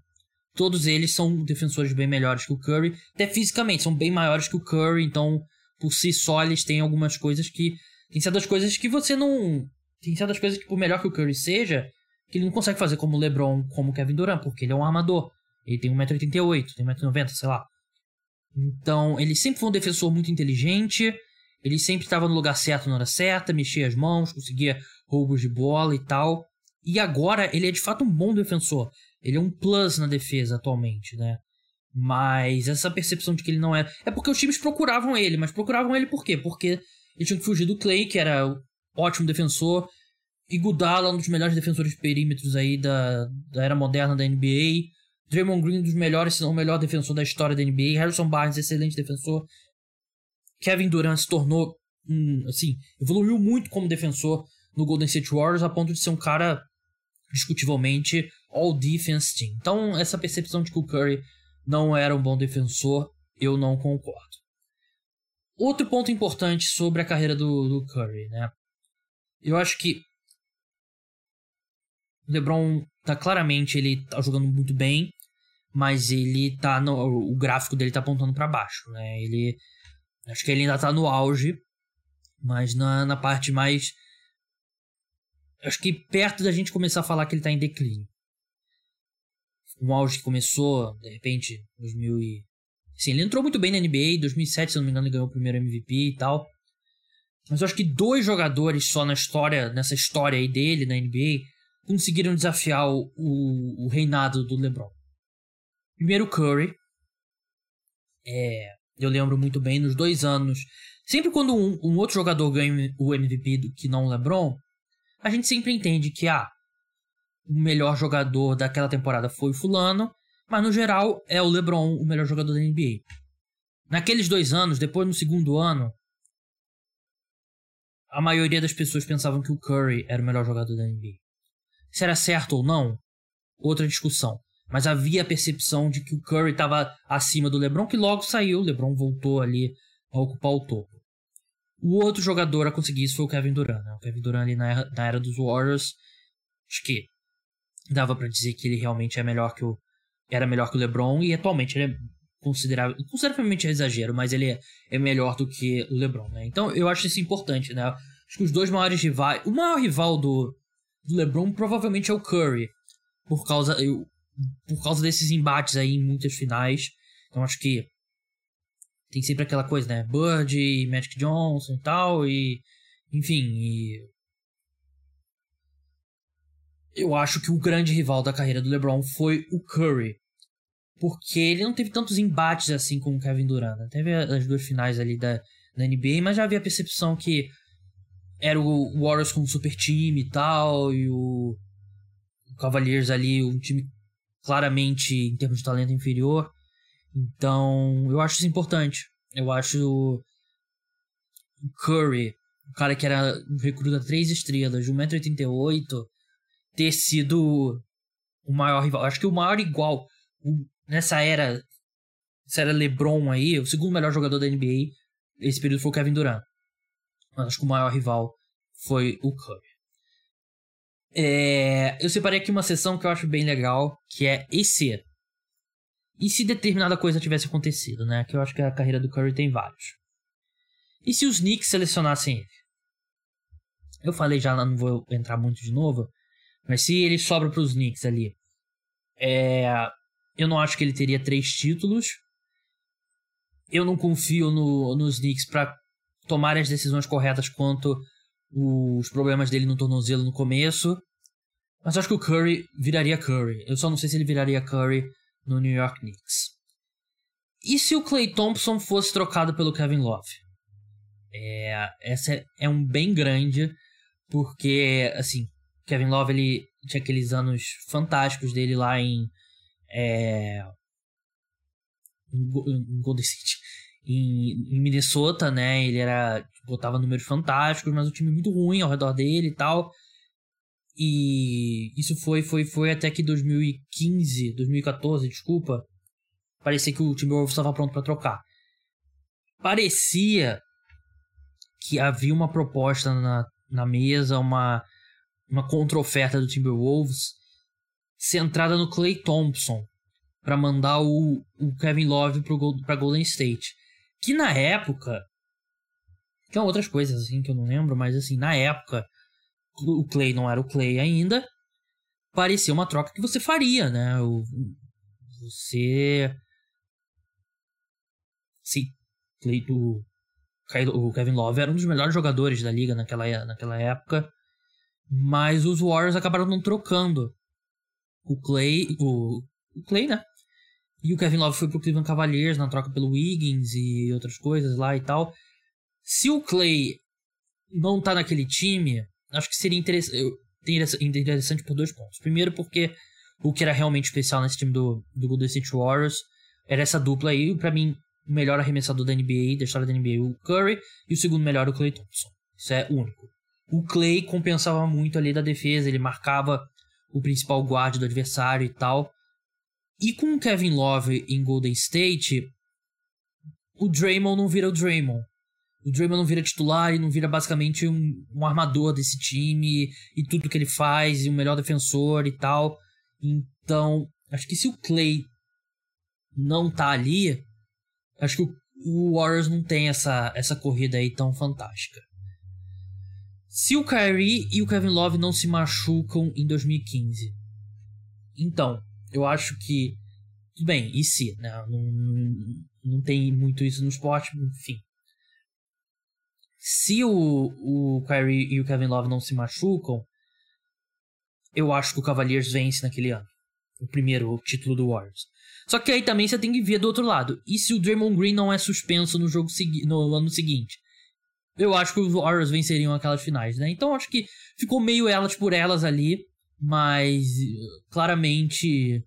Todos eles são defensores bem melhores que o Curry, até fisicamente, são bem maiores que o Curry, então por si só eles têm algumas coisas que. Tem certas coisas que você não. Tem certas coisas que, por melhor que o Curry seja, que ele não consegue fazer como o LeBron, como o Kevin Durant, porque ele é um armador. Ele tem 1,88m, tem 1,90m, sei lá. Então, ele sempre foi um defensor muito inteligente. Ele sempre estava no lugar certo na hora certa, mexia as mãos, conseguia roubos de bola e tal. E agora ele é de fato um bom defensor. Ele é um plus na defesa atualmente, né? Mas essa percepção de que ele não era. É porque os times procuravam ele, mas procuravam ele por quê? Porque eles tinham que fugir do Clay, que era um ótimo defensor. E Gudala, um dos melhores defensores de perímetros aí da, da era moderna da NBA. Draymond Green, um dos melhores, se não o melhor defensor da história da NBA. Harrison Barnes, excelente defensor. Kevin Durant se tornou, um, assim, evoluiu muito como defensor no Golden State Warriors a ponto de ser um cara discutivelmente all defense team. Então, essa percepção de que o Curry não era um bom defensor, eu não concordo. Outro ponto importante sobre a carreira do, do Curry, né? Eu acho que o LeBron tá claramente ele tá jogando muito bem, mas ele tá no o gráfico dele tá apontando para baixo, né? Ele acho que ele ainda tá no auge, mas na, na parte mais acho que perto da gente começar a falar que ele tá em declínio. Um auge que começou, de repente, 2000 e Sim, ele entrou muito bem na NBA, em 2007, se não me engano, ele ganhou o primeiro MVP e tal. Mas eu acho que dois jogadores só na história, nessa história aí dele na NBA, conseguiram desafiar o, o, o reinado do LeBron. Primeiro Curry. É, eu lembro muito bem, nos dois anos. Sempre quando um, um outro jogador ganha o MVP do que não o LeBron, a gente sempre entende que ah, o melhor jogador daquela temporada foi o fulano, mas no geral é o LeBron o melhor jogador da NBA. Naqueles dois anos, depois no segundo ano, a maioria das pessoas pensavam que o Curry era o melhor jogador da NBA. Se era certo ou não, outra discussão. Mas havia a percepção de que o Curry estava acima do LeBron, que logo saiu. O LeBron voltou ali a ocupar o topo. O outro jogador a conseguir isso foi o Kevin Durant. Né? O Kevin Durant ali na era, na era dos Warriors, acho que dava para dizer que ele realmente é melhor que o era melhor que o LeBron e atualmente ele é considerável, consideravelmente é exagero, mas ele é, é melhor do que o LeBron, né? Então eu acho isso importante, né? Acho que os dois maiores rivais, o maior rival do, do LeBron provavelmente é o Curry, por causa eu, por causa desses embates aí em muitas finais. Então acho que tem sempre aquela coisa, né? Bird, Magic Johnson e tal, e Enfim, e eu acho que o grande rival da carreira do LeBron foi o Curry. Porque ele não teve tantos embates assim com o Kevin Durant. Né? Teve as duas finais ali da, da NBA, mas já havia a percepção que era o Warriors com um super time e tal, e o Cavaliers ali, um time claramente em termos de talento inferior. Então, eu acho isso importante. Eu acho o Curry, o cara que era um recruta três estrelas, de 1,88m, ter sido o maior rival. Acho que o maior igual o, nessa era, era LeBron aí, o segundo melhor jogador da NBA, esse período foi o Kevin Durant. Mas acho que o maior rival foi o Curry. É, eu separei aqui uma sessão que eu acho bem legal, que é e se. E se determinada coisa tivesse acontecido, né? Que eu acho que a carreira do Curry tem vários. E se os Knicks selecionassem ele? Eu falei já, não vou entrar muito de novo, mas se ele sobra para os Knicks ali, é, eu não acho que ele teria três títulos. Eu não confio no, nos Knicks para tomar as decisões corretas quanto os problemas dele no tornozelo no começo. Mas acho que o Curry viraria Curry. Eu só não sei se ele viraria Curry no New York Knicks. E se o Clay Thompson fosse trocado pelo Kevin Love? É, essa é, é um bem grande, porque, assim, Kevin Love ele tinha aqueles anos fantásticos dele lá em. É, em Golden City. Em, Minnesota, né? Ele era. botava números fantásticos, mas um time muito ruim ao redor dele e tal. E isso foi, foi, foi até que 2015, 2014, desculpa. Parecia que o Timberwolves estava pronto para trocar. Parecia que havia uma proposta na, na mesa, uma uma contra-oferta do Timberwolves centrada no Clay Thompson para mandar o, o, Kevin Love para Golden State. Que na época. Tinha outras coisas assim que eu não lembro, mas assim, na época, o Clay não era o Clay ainda. Parecia uma troca que você faria, né? O, você. Sim, Clay, o, o Kevin Love era um dos melhores jogadores da liga naquela, naquela época. Mas os Warriors acabaram não trocando o Clay, o, o Clay, né? E o Kevin Love foi pro Cleveland Cavaliers na troca pelo Wiggins e outras coisas lá e tal. Se o Clay não tá naquele time, acho que seria interessante, interessante por dois pontos. Primeiro, porque o que era realmente especial nesse time do, do Golden State Warriors era essa dupla aí. para mim, o melhor arremessador da NBA, da história da NBA, o Curry, e o segundo melhor, o Clay Thompson. Isso é único. O Clay compensava muito ali da defesa, ele marcava o principal guarda do adversário e tal. E com o Kevin Love em Golden State, o Draymond não vira o Draymond. O Draymond não vira titular e não vira basicamente um, um, armador desse time e tudo que ele faz, e o melhor defensor e tal. Então, acho que se o Clay não tá ali, acho que o, o Warriors não tem essa, essa corrida aí tão fantástica. Se o Kyrie e o Kevin Love não se machucam em 2015. Então, eu acho que. Tudo bem, e se? Né? Não, não tem muito isso no esporte, enfim. Se o, o Kyrie e o Kevin Love não se machucam, eu acho que o Cavaliers vence naquele ano. O primeiro título do Warriors. Só que aí também você tem que ver do outro lado. E se o Draymond Green não é suspenso no jogo no ano seguinte? eu acho que os Warriors venceriam aquelas finais, né? Então acho que ficou meio elas por elas ali, mas claramente.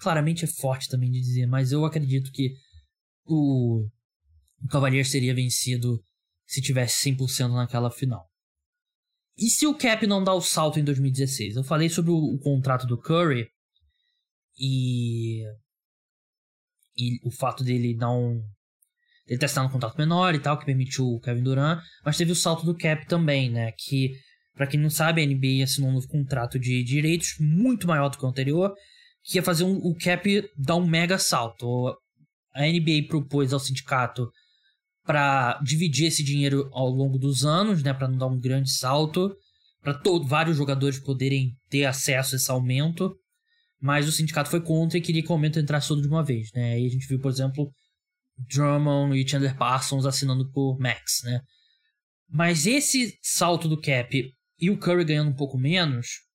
Claramente é forte também de dizer, mas eu acredito que o, o Cavaliers seria vencido se tivesse 100% naquela final. E se o Cap não dá o salto em 2016? Eu falei sobre o, o contrato do Curry e, e o fato dele não ele testar um contrato menor e tal, que permitiu o Kevin Durant, mas teve o salto do cap também, né? Que, para quem não sabe, a NBA assinou um novo contrato de direitos muito maior do que o anterior, que ia fazer um, o cap dar um mega salto. A NBA propôs ao sindicato para dividir esse dinheiro ao longo dos anos, né, para não dar um grande salto, para vários jogadores poderem ter acesso a esse aumento, mas o sindicato foi contra e queria que o aumento entrasse todo de uma vez, né? Aí a gente viu, por exemplo, Drummond e Chandler Parsons assinando por Max, né? Mas esse salto do cap e o Curry ganhando um pouco menos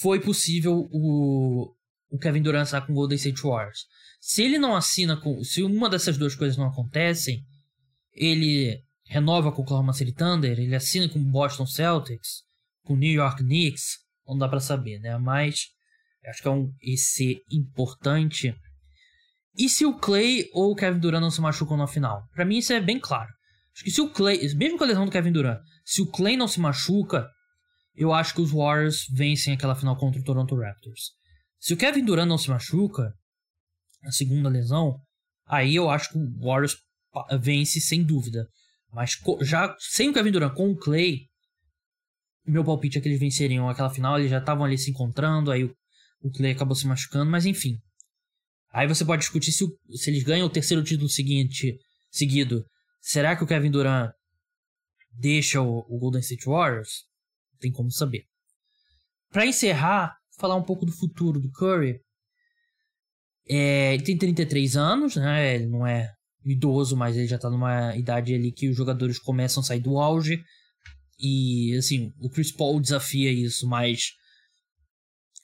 foi possível o, o Kevin Durant assinar com o Golden State Warriors. Se ele não assina com. Se uma dessas duas coisas não acontecem, ele renova com o Oklahoma City Thunder, ele assina com o Boston Celtics, com o New York Knicks, não dá para saber, né? Mas acho que é um EC importante. E se o Clay ou o Kevin Durant não se machucam na final? Para mim isso é bem claro. Acho que se o Clay, mesmo com a lesão do Kevin Durant, se o Clay não se machuca, eu acho que os Warriors vencem aquela final contra o Toronto Raptors. Se o Kevin Durant não se machuca, a segunda lesão, aí eu acho que o Warriors vence sem dúvida. Mas já sem o Kevin Durant com o Clay, meu palpite é que eles venceriam aquela final. Eles já estavam ali se encontrando, aí o, o Clay acabou se machucando, mas enfim. Aí você pode discutir se, o, se eles ganham o terceiro título seguinte, seguido. Será que o Kevin Durant deixa o, o Golden State Warriors? Não tem como saber. Para encerrar, falar um pouco do futuro do Curry. É, ele tem 33 anos, né? Ele não é idoso, mas ele já tá numa idade ali que os jogadores começam a sair do auge. E, assim, o Chris Paul desafia isso, mas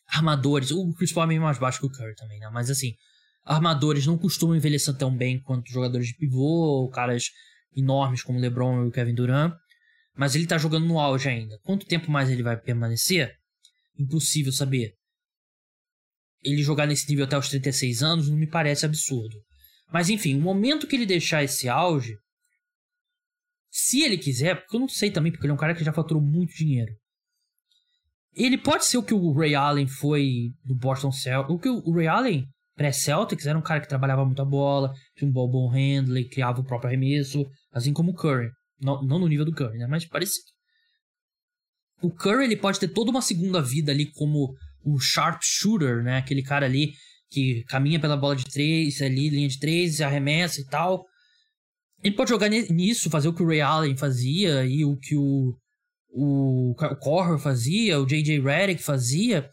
armadores. O Chris Paul é meio mais baixo que o Curry também, né? Mas, assim, armadores não costumam envelhecer tão bem quanto jogadores de pivô, ou caras enormes como LeBron e o Kevin Durant. Mas ele tá jogando no auge ainda. Quanto tempo mais ele vai permanecer? Impossível saber. Ele jogar nesse nível até os 36 anos não me parece absurdo. Mas enfim, o momento que ele deixar esse auge, se ele quiser, porque eu não sei também, porque ele é um cara que já faturou muito dinheiro. Ele pode ser o que o Ray Allen foi do Boston Celtics. O que o Ray Allen, pré-Celtics, era um cara que trabalhava muito a bola, tinha um bom handler, criava o próprio arremesso, assim como o Curry. Não, não no nível do Curry, né? Mas parecido. O Curry ele pode ter toda uma segunda vida ali como o sharpshooter, né? Aquele cara ali que caminha pela bola de três, ali, linha de três, arremessa e tal. Ele pode jogar nisso, fazer o que o Ray Allen fazia e o que o, o, o fazia, o J.J. Redick fazia.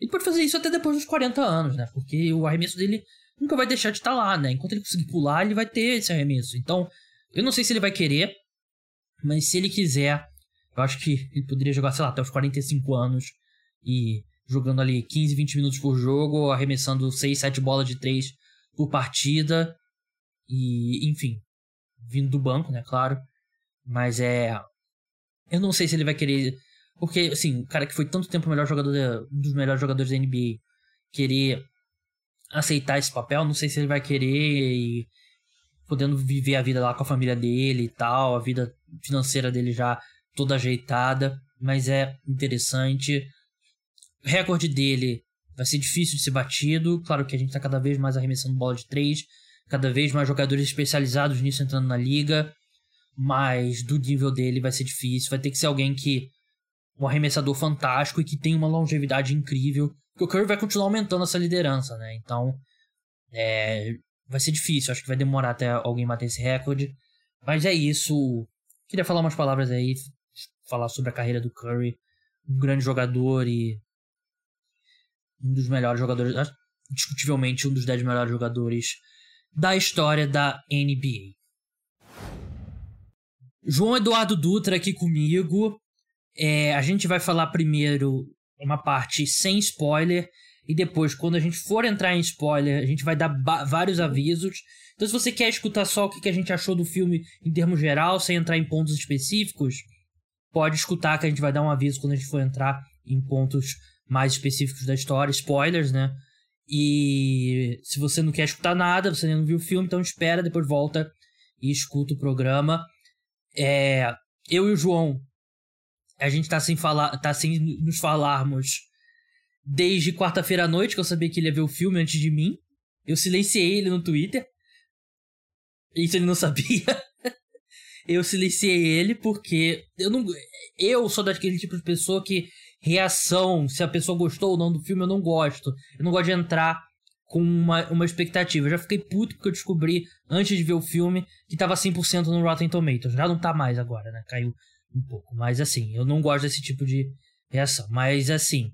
Ele pode fazer isso até depois dos 40 anos, né? Porque o arremesso dele nunca vai deixar de estar tá lá, né? Enquanto ele conseguir pular, ele vai ter esse arremesso. Então, eu não sei se ele vai querer, mas se ele quiser, eu acho que ele poderia jogar, sei lá, até os 45 anos e jogando ali 15, 20 minutos por jogo, arremessando 6, 7 bolas de 3 por partida. E, enfim, vindo do banco, né, claro. Mas é. Eu não sei se ele vai querer. Porque, assim, o cara que foi tanto tempo o melhor jogador, um dos melhores jogadores da NBA, querer aceitar esse papel, não sei se ele vai querer e podendo viver a vida lá com a família dele e tal, a vida financeira dele já toda ajeitada, mas é interessante. O recorde dele vai ser difícil de ser batido. Claro que a gente está cada vez mais arremessando bola de três, cada vez mais jogadores especializados nisso entrando na liga, mas do nível dele vai ser difícil. Vai ter que ser alguém que um arremessador fantástico e que tem uma longevidade incrível. Porque o Curry vai continuar aumentando essa liderança, né? Então, é, vai ser difícil. Acho que vai demorar até alguém bater esse recorde. Mas é isso. Queria falar umas palavras aí, falar sobre a carreira do Curry. Um grande jogador e um dos melhores jogadores, discutivelmente um dos 10 melhores jogadores da história da NBA. João Eduardo Dutra aqui comigo. É, a gente vai falar primeiro uma parte sem spoiler e depois, quando a gente for entrar em spoiler, a gente vai dar vários avisos. Então, se você quer escutar só o que a gente achou do filme em termos geral, sem entrar em pontos específicos, pode escutar que a gente vai dar um aviso quando a gente for entrar em pontos mais específicos da história, spoilers, né? E se você não quer escutar nada, você não viu o filme, então espera, depois volta e escuta o programa. É, eu e o João, a gente tá sem falar, tá sem nos falarmos desde quarta-feira à noite, que eu sabia que ele ia ver o filme antes de mim. Eu silenciei ele no Twitter. Isso ele não sabia. eu silenciei ele porque eu não eu sou daquele tipo de pessoa que reação, se a pessoa gostou ou não do filme, eu não gosto. Eu não gosto de entrar com uma, uma expectativa. Eu já fiquei puto porque eu descobri, antes de ver o filme, que tava 100% no Rotten Tomatoes. Já não tá mais agora, né? Caiu um pouco. Mas assim, eu não gosto desse tipo de reação. Mas assim,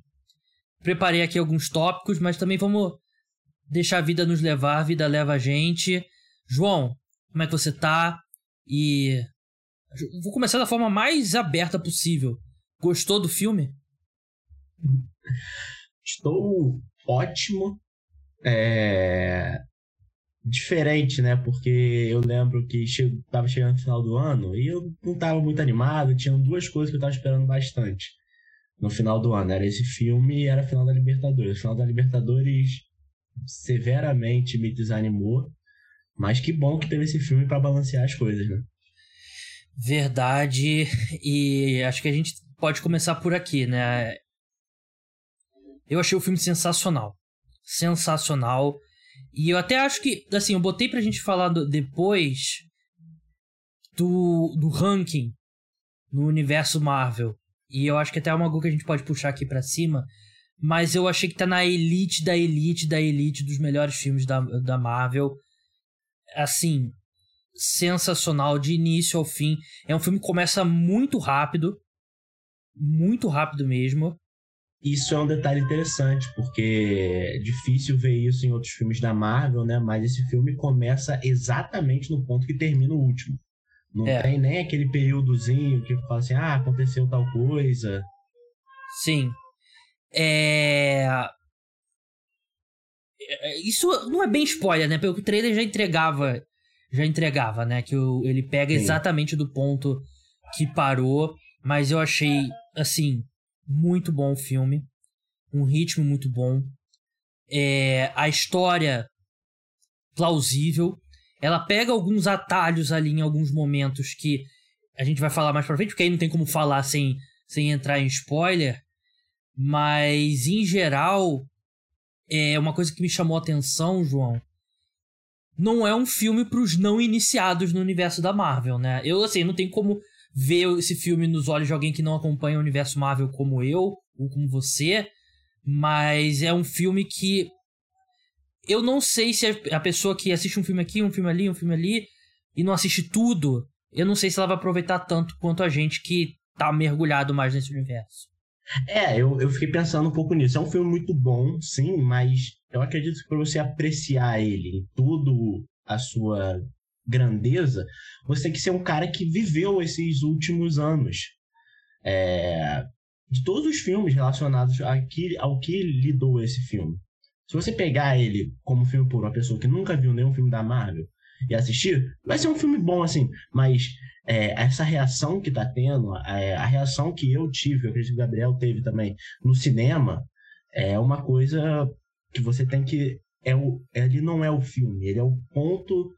preparei aqui alguns tópicos, mas também vamos deixar a vida nos levar, a vida leva a gente. João, como é que você tá? E vou começar da forma mais aberta possível. Gostou do filme? Estou ótimo. É... Diferente, né? Porque eu lembro que che... chegando no final do ano e eu não tava muito animado. Tinham duas coisas que eu tava esperando bastante no final do ano. Era esse filme e era a final da Libertadores. O final da Libertadores severamente me desanimou. Mas que bom que teve esse filme para balancear as coisas, né? Verdade. E acho que a gente pode começar por aqui, né? Eu achei o filme sensacional. Sensacional. E eu até acho que, assim, eu botei pra gente falar do, depois do, do ranking no universo Marvel. E eu acho que até é uma coisa que a gente pode puxar aqui para cima. Mas eu achei que tá na elite da elite da elite dos melhores filmes da, da Marvel. Assim, sensacional de início ao fim. É um filme que começa muito rápido. Muito rápido mesmo. Isso é um detalhe interessante, porque é difícil ver isso em outros filmes da Marvel, né? Mas esse filme começa exatamente no ponto que termina o último. Não é. tem nem aquele períodozinho que fala assim, ah, aconteceu tal coisa. Sim. É... é isso não é bem spoiler, né? Porque o trailer já entregava, já entregava, né? Que ele pega Sim. exatamente do ponto que parou. Mas eu achei, assim, muito bom o filme. Um ritmo muito bom. É, a história plausível. Ela pega alguns atalhos ali em alguns momentos que a gente vai falar mais pra frente, porque aí não tem como falar sem, sem entrar em spoiler. Mas, em geral, é uma coisa que me chamou a atenção, João. Não é um filme para os não iniciados no universo da Marvel, né? Eu, assim, não tenho como ver esse filme nos olhos de alguém que não acompanha o universo Marvel como eu, ou como você. Mas é um filme que eu não sei se a pessoa que assiste um filme aqui, um filme ali, um filme ali, e não assiste tudo, eu não sei se ela vai aproveitar tanto quanto a gente que tá mergulhado mais nesse universo. É, eu, eu fiquei pensando um pouco nisso. É um filme muito bom, sim, mas eu acredito que para você apreciar ele em tudo a sua grandeza, você tem que ser um cara que viveu esses últimos anos. É, de todos os filmes relacionados ao que lidou esse filme. Se você pegar ele como filme por uma pessoa que nunca viu nenhum filme da Marvel e assistir, vai ser um filme bom, assim. Mas é, essa reação que tá tendo, é, a reação que eu tive, eu acredito que o Gabriel teve também no cinema, é uma coisa que você tem que. É o, ele não é o filme, ele é o ponto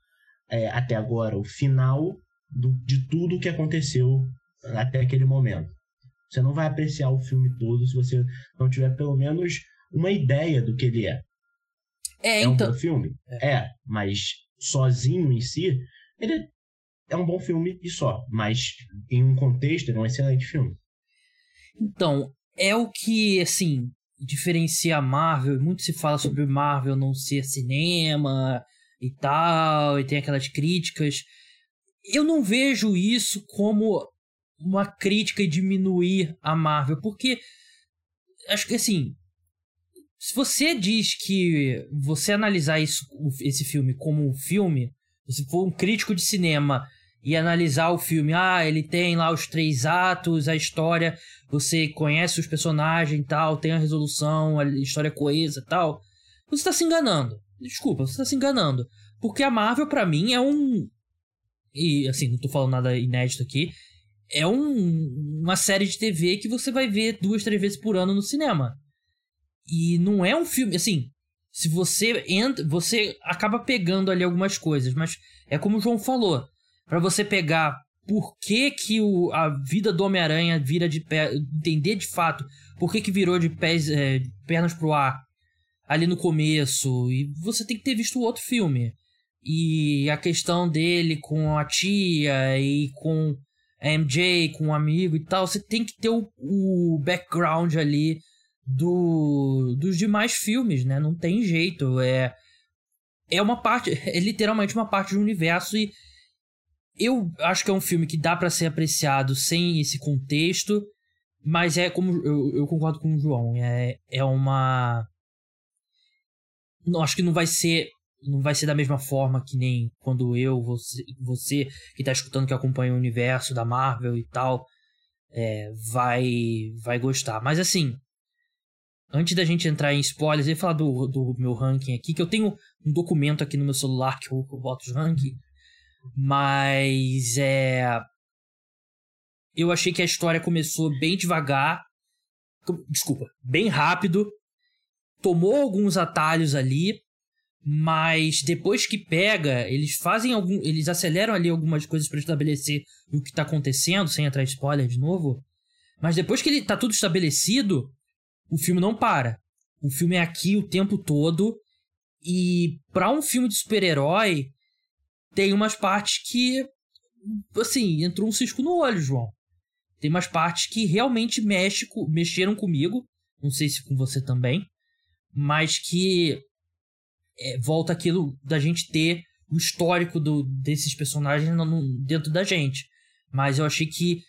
é, até agora, o final do, de tudo que aconteceu até aquele momento. Você não vai apreciar o filme todo se você não tiver pelo menos uma ideia do que ele é. É, é então... um bom filme? É. é, mas sozinho em si, ele é um bom filme e só. Mas em um contexto, ele é um excelente filme. Então, é o que, assim, diferencia a Marvel. Muito se fala sobre Marvel não ser cinema e tal, e tem aquelas críticas. Eu não vejo isso como uma crítica e diminuir a Marvel, porque acho que assim, se você diz que você analisar isso, esse filme como um filme, se for um crítico de cinema e analisar o filme, ah, ele tem lá os três atos, a história, você conhece os personagens e tal, tem a resolução, a história coesa e tal, você está se enganando. Desculpa, você está se enganando. Porque a Marvel, para mim, é um. E assim, não tô falando nada inédito aqui. É um, uma série de TV que você vai ver duas, três vezes por ano no cinema. E não é um filme, assim, se você entra, você acaba pegando ali algumas coisas, mas é como o João falou, para você pegar por que, que o, a vida do Homem-Aranha vira de pé, entender de fato por que, que virou de pés, é, pernas pro ar ali no começo, e você tem que ter visto o outro filme. E a questão dele com a tia e com a MJ, com um amigo e tal, você tem que ter o, o background ali do, dos demais filmes, né? Não tem jeito. É, é uma parte, é literalmente uma parte do universo e eu acho que é um filme que dá para ser apreciado sem esse contexto, mas é como eu, eu concordo com o João, é, é uma não, acho que não vai ser não vai ser da mesma forma que nem quando eu, você, você que tá escutando que acompanha o universo da Marvel e tal, é, vai vai gostar. Mas assim, antes da gente entrar em spoilers, eu ia falar do, do meu ranking aqui, que eu tenho um documento aqui no meu celular que eu, eu boto os rankings, mas é. Eu achei que a história começou bem devagar, desculpa, bem rápido, tomou alguns atalhos ali, mas depois que pega, eles fazem algum. Eles aceleram ali algumas coisas para estabelecer o que tá acontecendo, sem entrar spoiler de novo. Mas depois que ele tá tudo estabelecido, o filme não para. O filme é aqui o tempo todo. E para um filme de super-herói, tem umas partes que. Assim, entrou um cisco no olho, João. Tem umas partes que realmente mexe, mexeram comigo. Não sei se com você também. Mas que é, volta aquilo da gente ter o histórico do, desses personagens no, no, dentro da gente. Mas eu achei que,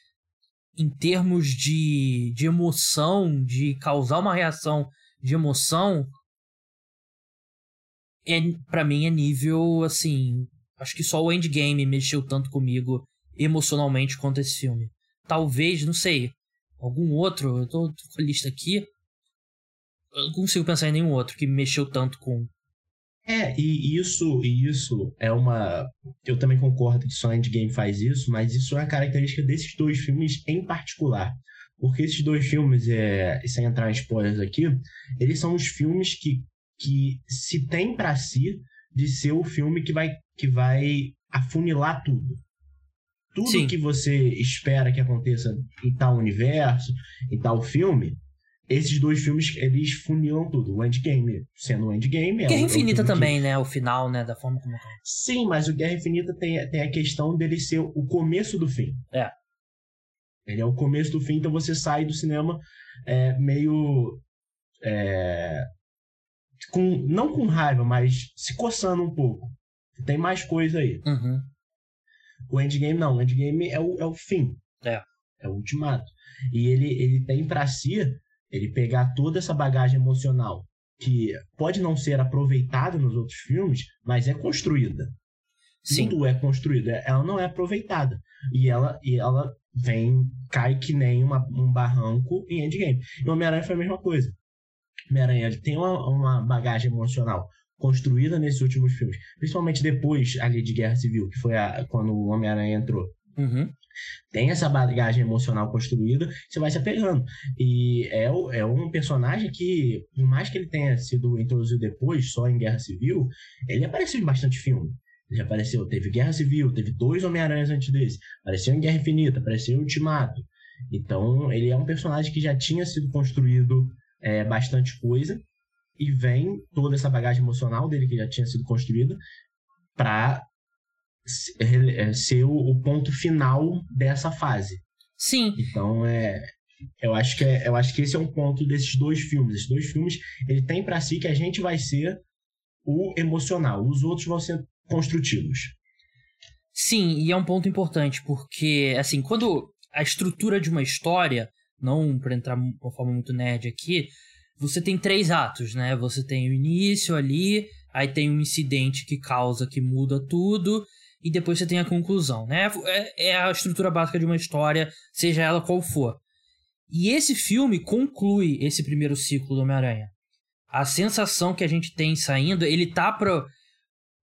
em termos de, de emoção, de causar uma reação de emoção, é, para mim é nível assim. Acho que só o Endgame mexeu tanto comigo emocionalmente quanto esse filme. Talvez, não sei, algum outro. Eu tô, tô com a lista aqui. Eu não consigo pensar em nenhum outro que mexeu tanto com, é, e isso, e isso é uma. Eu também concordo que só Endgame faz isso, mas isso é a característica desses dois filmes em particular. Porque esses dois filmes, é, sem entrar em spoilers aqui, eles são os filmes que, que se tem para si de ser o filme que vai, que vai afunilar tudo. Tudo Sim. que você espera que aconteça em tal universo, em tal filme, esses dois filmes, eles funilam tudo. O Endgame sendo o Endgame... É Guerra é Infinita também, que... né? O final, né? Da forma como... Sim, mas o Guerra Infinita tem, tem a questão dele ser o começo do fim. É. Ele é o começo do fim, então você sai do cinema é, meio... É, com, não com raiva, mas se coçando um pouco. Tem mais coisa aí. Uhum. O Endgame não. O Endgame é o, é o fim. É. É o ultimato. E ele, ele tem para si ele pegar toda essa bagagem emocional que pode não ser aproveitada nos outros filmes, mas é construída. Sim. Tudo é construído, é, ela não é aproveitada. E ela, e ela vem, cai que nem uma, um barranco em Endgame. E o Homem-Aranha foi a mesma coisa. Homem-Aranha tem uma, uma bagagem emocional construída nesses últimos filmes, principalmente depois ali de Guerra Civil, que foi a, quando o Homem-Aranha entrou. Uhum. Tem essa bagagem emocional construída, você vai se apegando. E é, é um personagem que, por mais que ele tenha sido introduzido depois, só em Guerra Civil, ele apareceu em bastante filme. Ele apareceu, teve Guerra Civil, teve dois Homem-Aranhas antes desse, apareceu em Guerra Infinita, apareceu em Ultimato. Então, ele é um personagem que já tinha sido construído é, bastante coisa, e vem toda essa bagagem emocional dele que já tinha sido construída para ser o, ponto final dessa fase. Sim. Então é, eu acho que é, eu acho que esse é um ponto desses dois filmes. Esses dois filmes ele tem para si que a gente vai ser o emocional, os outros vão ser construtivos. Sim, e é um ponto importante porque assim quando a estrutura de uma história, não para entrar de uma forma muito nerd aqui, você tem três atos, né? Você tem o início ali, aí tem um incidente que causa que muda tudo, e depois você tem a conclusão, né? É, é a estrutura básica de uma história, seja ela qual for. E esse filme conclui esse primeiro ciclo do Homem-Aranha. A sensação que a gente tem saindo, ele tá pro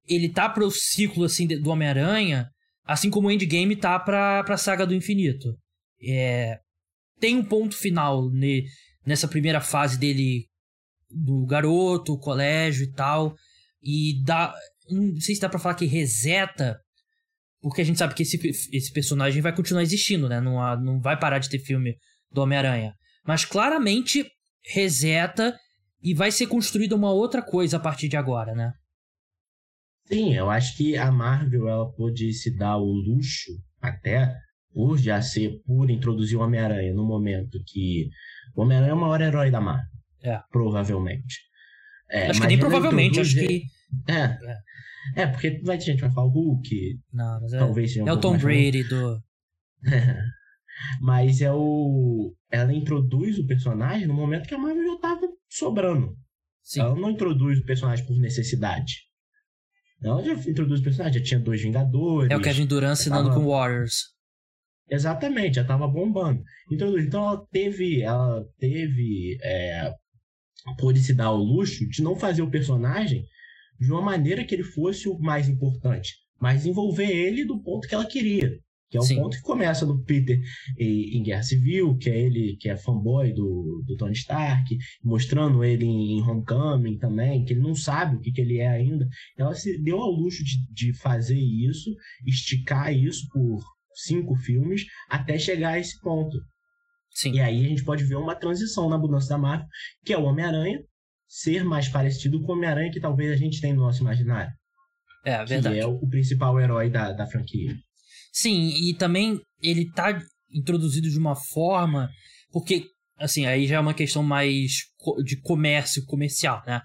ele tá pro ciclo assim do Homem-Aranha, assim como o Endgame tá pra, pra saga do infinito. É, tem um ponto final ne, nessa primeira fase dele do garoto, colégio e tal, e dá não sei se dá para falar que reseta porque a gente sabe que esse, esse personagem vai continuar existindo, né? Não, há, não vai parar de ter filme do Homem-Aranha. Mas claramente reseta e vai ser construída uma outra coisa a partir de agora, né? Sim, eu acho que a Marvel ela pôde se dar o luxo, até por já ser, por introduzir o Homem-Aranha no momento que. O Homem-Aranha é o maior herói da Marvel. É. Provavelmente. É, acho que nem provavelmente, acho que. É. é. É, porque vai ter gente que vai falar o Hulk. Não, mas é, talvez seja um é o Tom Brady do. mas é o. Ela introduz o personagem no momento que a Marvel já tava sobrando. Sim. Ela não introduz o personagem por necessidade. Ela já introduz o personagem, já tinha dois Vingadores. É o Kevin Durant assinando tava... com Warriors. Exatamente, já tava bombando. Introduz. Então ela teve. Ela teve. É, pôde se dar o luxo de não fazer o personagem de uma maneira que ele fosse o mais importante, mas envolver ele do ponto que ela queria. Que é o Sim. ponto que começa do Peter em Guerra Civil, que é ele que é fanboy do, do Tony Stark, mostrando ele em, Homecoming também, que ele não sabe o que, que ele é ainda. Ela se deu ao luxo de, de fazer isso, esticar isso por cinco filmes, até chegar a esse ponto. Sim. E aí a gente pode ver uma transição na mudança da Marvel, que é o Homem-Aranha ser mais parecido com o Homem-Aranha que talvez a gente tenha no nosso imaginário. É, verdade. Que é o principal herói da, da franquia. Sim, e também ele tá introduzido de uma forma. Porque, assim, aí já é uma questão mais de comércio comercial, né?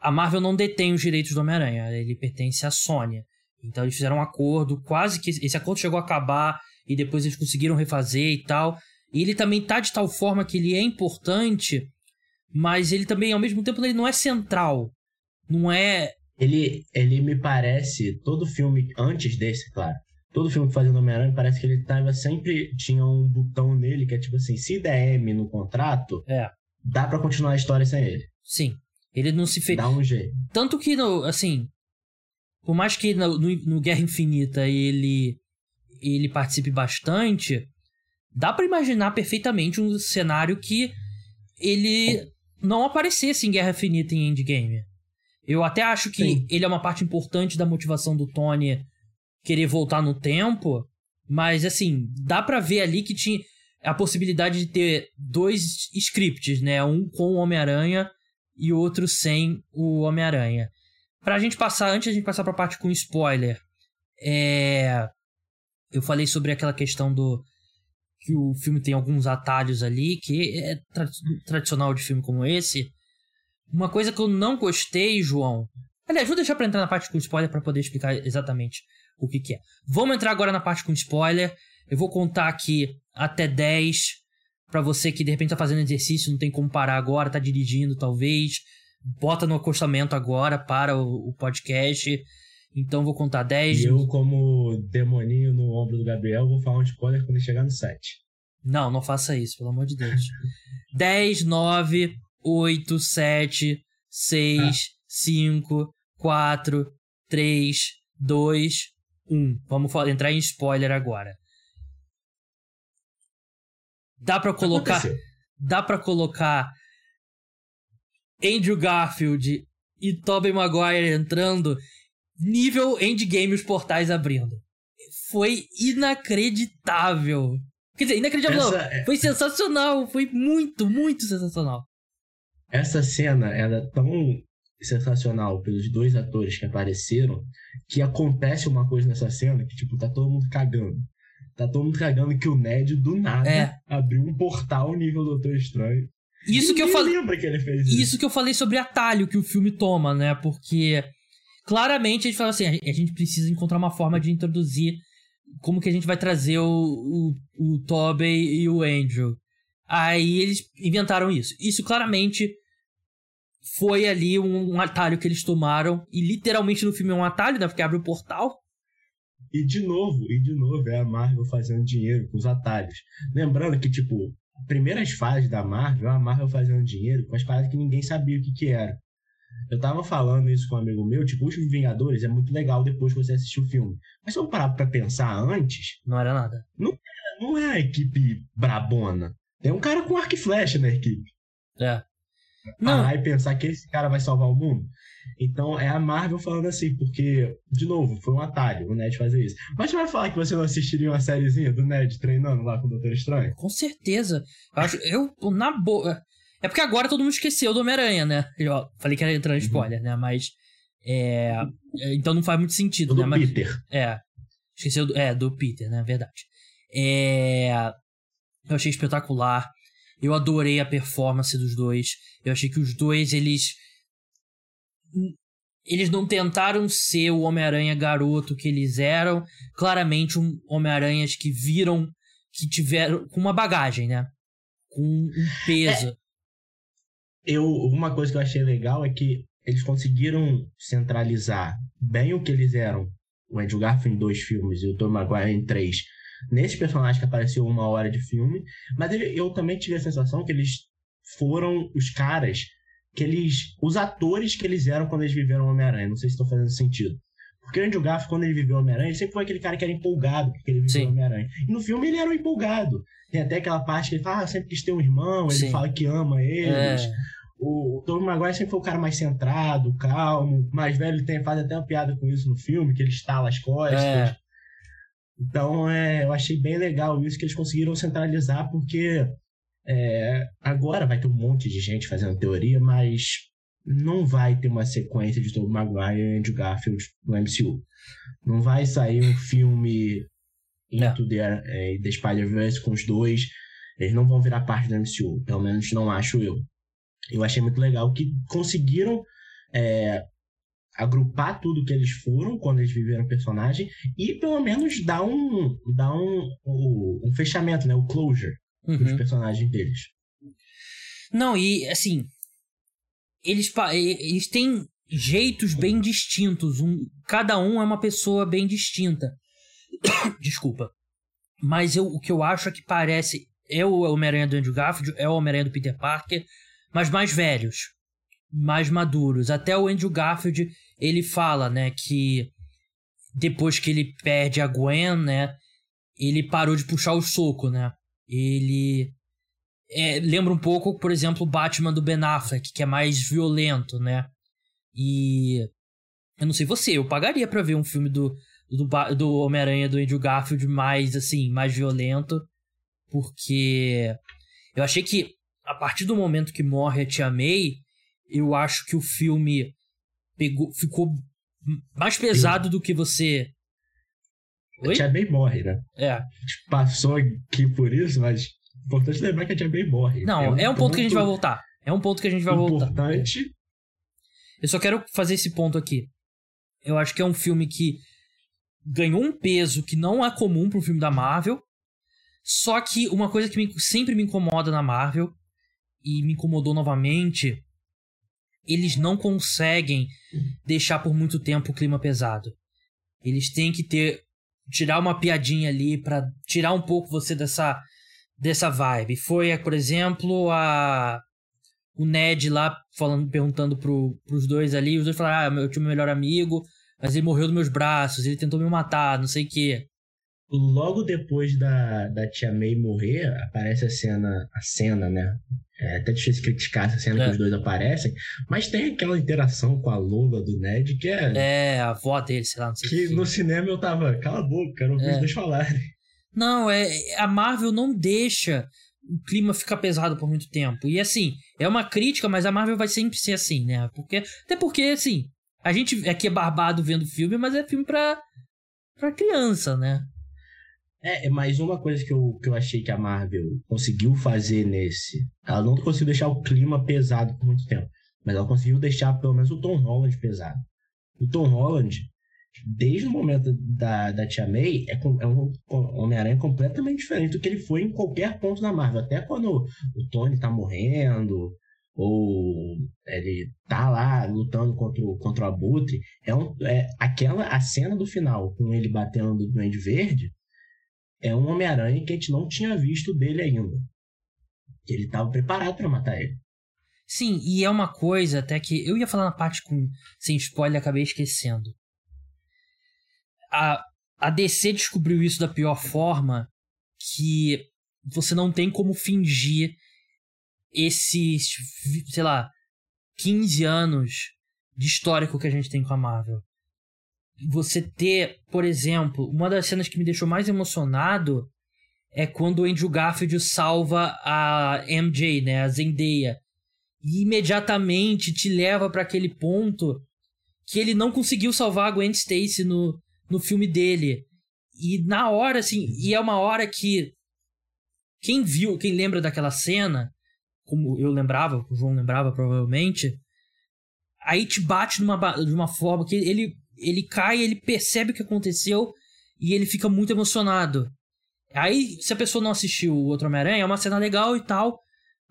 A Marvel não detém os direitos do Homem-Aranha, ele pertence à Sony. Então eles fizeram um acordo, quase que esse acordo chegou a acabar e depois eles conseguiram refazer e tal. E ele também tá de tal forma que ele é importante, mas ele também ao mesmo tempo ele não é central. Não é ele ele me parece todo filme antes desse, claro todo filme que fazia o Homem-Aranha parece que ele tava sempre. Tinha um botão nele que é tipo assim: se der M no contrato, é. dá para continuar a história sem ele. Sim. Ele não se fez. Dá um jeito. Tanto que, no, assim. Por mais que no, no, no Guerra Infinita ele. Ele participe bastante. Dá para imaginar perfeitamente um cenário que ele não aparecesse em Guerra Infinita em Endgame. Eu até acho que Sim. ele é uma parte importante da motivação do Tony querer voltar no tempo, mas assim, dá para ver ali que tinha a possibilidade de ter dois scripts, né? Um com o Homem-Aranha e outro sem o Homem-Aranha. Pra gente passar, antes a gente passar pra parte com spoiler, é... eu falei sobre aquela questão do que o filme tem alguns atalhos ali, que é tra tradicional de filme como esse. Uma coisa que eu não gostei, João. Aliás, vou deixar pra entrar na parte com spoiler para poder explicar exatamente o que, que é. Vamos entrar agora na parte com spoiler. Eu vou contar aqui até 10 para você que de repente tá fazendo exercício, não tem como parar agora, tá dirigindo talvez. Bota no acostamento agora para o, o podcast. Então vou contar 10. E eu, como demoninho no ombro do Gabriel, vou falar um spoiler quando ele chegar no 7. Não, não faça isso, pelo amor de Deus. 10, 9, 8, 7, 6, ah. 5, 4, 3, 2, 1. Vamos entrar em spoiler agora. Dá para colocar dá para colocar Andrew Garfield e Tobey Maguire entrando nível endgame os portais abrindo. Foi inacreditável. Quer dizer, inacreditável. É... Foi sensacional, foi muito, muito sensacional. Essa cena era tão sensacional pelos dois atores que apareceram, que acontece uma coisa nessa cena que, tipo, tá todo mundo cagando. Tá todo mundo cagando que o Ned, do nada, é. abriu um portal nível Doutor Estranho. Isso que eu falei. lembra que ele fez isso. Isso que eu falei sobre atalho que o filme toma, né? Porque claramente a gente fala assim: a gente precisa encontrar uma forma de introduzir como que a gente vai trazer o, o, o Tobey e o Andrew. Aí eles inventaram isso. Isso claramente foi ali um, um, atalho que eles tomaram. E literalmente no filme é um atalho, né? Porque abre o portal. E de novo, e de novo, é a Marvel fazendo dinheiro com os atalhos. Lembrando que, tipo, primeiras fases da Marvel, a Marvel fazendo dinheiro com as paradas que ninguém sabia o que, que era. Eu tava falando isso com um amigo meu, tipo, Os Vingadores é muito legal depois que você assistir o filme. Mas se eu parar pra pensar antes. Não era nada. Não, não é a equipe brabona. Tem um cara com arco e flecha na equipe. É parar e pensar que esse cara vai salvar o mundo. Então é a Marvel falando assim, porque, de novo, foi um atalho o Ned fazer isso. Mas você vai falar que você não assistiria uma sériezinha do Ned treinando lá com o Doutor Estranho? Com certeza. Eu, acho, eu na boa. É porque agora todo mundo esqueceu do Homem-Aranha, né? Eu falei que era entrando uhum. spoiler, né? Mas. É... Então não faz muito sentido, do né? Mas, Peter. É. Esqueceu do, é, do Peter, né? Verdade. É... Eu achei espetacular. Eu adorei a performance dos dois. Eu achei que os dois, eles. Eles não tentaram ser o Homem-Aranha garoto que eles eram. Claramente, um Homem-Aranhas que viram. Que tiveram. Com uma bagagem, né? Com um peso. Eu, uma coisa que eu achei legal é que eles conseguiram centralizar bem o que eles eram. O Andrew Garfield em dois filmes e o Tom Maguire em três. Nesse personagem que apareceu uma hora de filme. Mas eu também tive a sensação que eles foram os caras que eles. Os atores que eles eram quando eles viveram Homem-Aranha. Não sei se estou fazendo sentido. Porque o Andrew Garfield, quando ele viveu Homem-Aranha, ele sempre foi aquele cara que era empolgado porque ele viveu Homem-Aranha. E no filme ele era um empolgado. Tem até aquela parte que ele fala, ah, sempre quis ter um irmão, ele Sim. fala que ama eles. É. O, o Tobey Maguire sempre foi o cara mais centrado, calmo, mais velho, ele tem, faz até uma piada com isso no filme, que ele estala as costas. É. Então, é, eu achei bem legal isso que eles conseguiram centralizar, porque é, agora vai ter um monte de gente fazendo teoria, mas não vai ter uma sequência de Tobey Maguire e Andrew Garfield no MCU. Não vai sair um filme Into the, é, the Spider-Verse com os dois. Eles não vão virar parte do MCU, pelo menos não acho eu eu achei muito legal que conseguiram é, agrupar tudo que eles foram quando eles viveram o personagem e pelo menos dar um, dar um, um, um fechamento, né? O closure uhum. dos personagens deles. Não, e assim, eles, eles têm jeitos bem distintos. Um, cada um é uma pessoa bem distinta. Desculpa. Mas eu, o que eu acho é que parece. É o Homem-Aranha do Andrew Garfield, é o Homem-Aranha do Peter Parker, mas mais velhos, mais maduros. Até o Andrew Garfield, ele fala, né, que depois que ele perde a Gwen, né, ele parou de puxar o soco, né? Ele é, lembra um pouco, por exemplo, o Batman do Ben Affleck, que é mais violento, né? E eu não sei você, eu pagaria para ver um filme do do, do Homem-Aranha do Andrew Garfield mais assim, mais violento, porque eu achei que a partir do momento que morre a Tia May, eu acho que o filme pegou, ficou mais pesado do que você. Oi? A Tia May morre, né? É. Passou aqui por isso, mas importante lembrar que a Tia May morre. Não, é um, é um ponto que a gente vai voltar. É um ponto que a gente vai importante. voltar. Importante. Eu só quero fazer esse ponto aqui. Eu acho que é um filme que ganhou um peso que não é comum para um filme da Marvel. Só que uma coisa que me, sempre me incomoda na Marvel e me incomodou novamente, eles não conseguem deixar por muito tempo o clima pesado. Eles têm que ter tirar uma piadinha ali para tirar um pouco você dessa dessa vibe. Foi, por exemplo, a o Ned lá falando, perguntando pro, pros dois ali, os dois falaram: "Ah, eu tinha meu melhor amigo, mas ele morreu nos meus braços, ele tentou me matar, não sei o quê". Logo depois da, da tia May morrer, aparece a cena, a cena, né? É até difícil criticar essa cena é. que os dois aparecem, mas tem aquela interação com a Lola do Ned que é. É, a avó dele, sei lá, não sei Que no cinema eu tava, cala a boca, quero ouvir é. os dois falarem. Não, é, a Marvel não deixa o clima ficar pesado por muito tempo. E assim, é uma crítica, mas a Marvel vai sempre ser assim, né? Porque, até porque, assim, a gente aqui é barbado vendo filme, mas é filme pra, pra criança, né? É, mas uma coisa que eu, que eu achei que a Marvel conseguiu fazer nesse. Ela não conseguiu deixar o clima pesado por muito tempo. Mas ela conseguiu deixar pelo menos o Tom Holland pesado. O Tom Holland, desde o momento da, da Tia May, é, é um Homem-Aranha completamente diferente do que ele foi em qualquer ponto da Marvel. Até quando o Tony tá morrendo, ou ele tá lá lutando contra o, contra o Abutre, é, um, é aquela a cena do final com ele batendo no Duende Verde é um Homem-Aranha que a gente não tinha visto dele ainda. Ele estava preparado para matar ele. Sim, e é uma coisa até que eu ia falar na parte com sem spoiler, acabei esquecendo. A, a DC descobriu isso da pior forma que você não tem como fingir esses, sei lá, 15 anos de histórico que a gente tem com a Marvel você ter, por exemplo, uma das cenas que me deixou mais emocionado é quando o Andrew Garfield salva a MJ, né, a Zendaya. E imediatamente te leva para aquele ponto que ele não conseguiu salvar a Gwen Stacy no, no filme dele. E na hora, assim, e é uma hora que quem viu, quem lembra daquela cena, como eu lembrava, o João lembrava provavelmente, aí te bate numa, de uma forma que ele ele cai, ele percebe o que aconteceu e ele fica muito emocionado. Aí, se a pessoa não assistiu o outro Homem-Aranha, é uma cena legal e tal,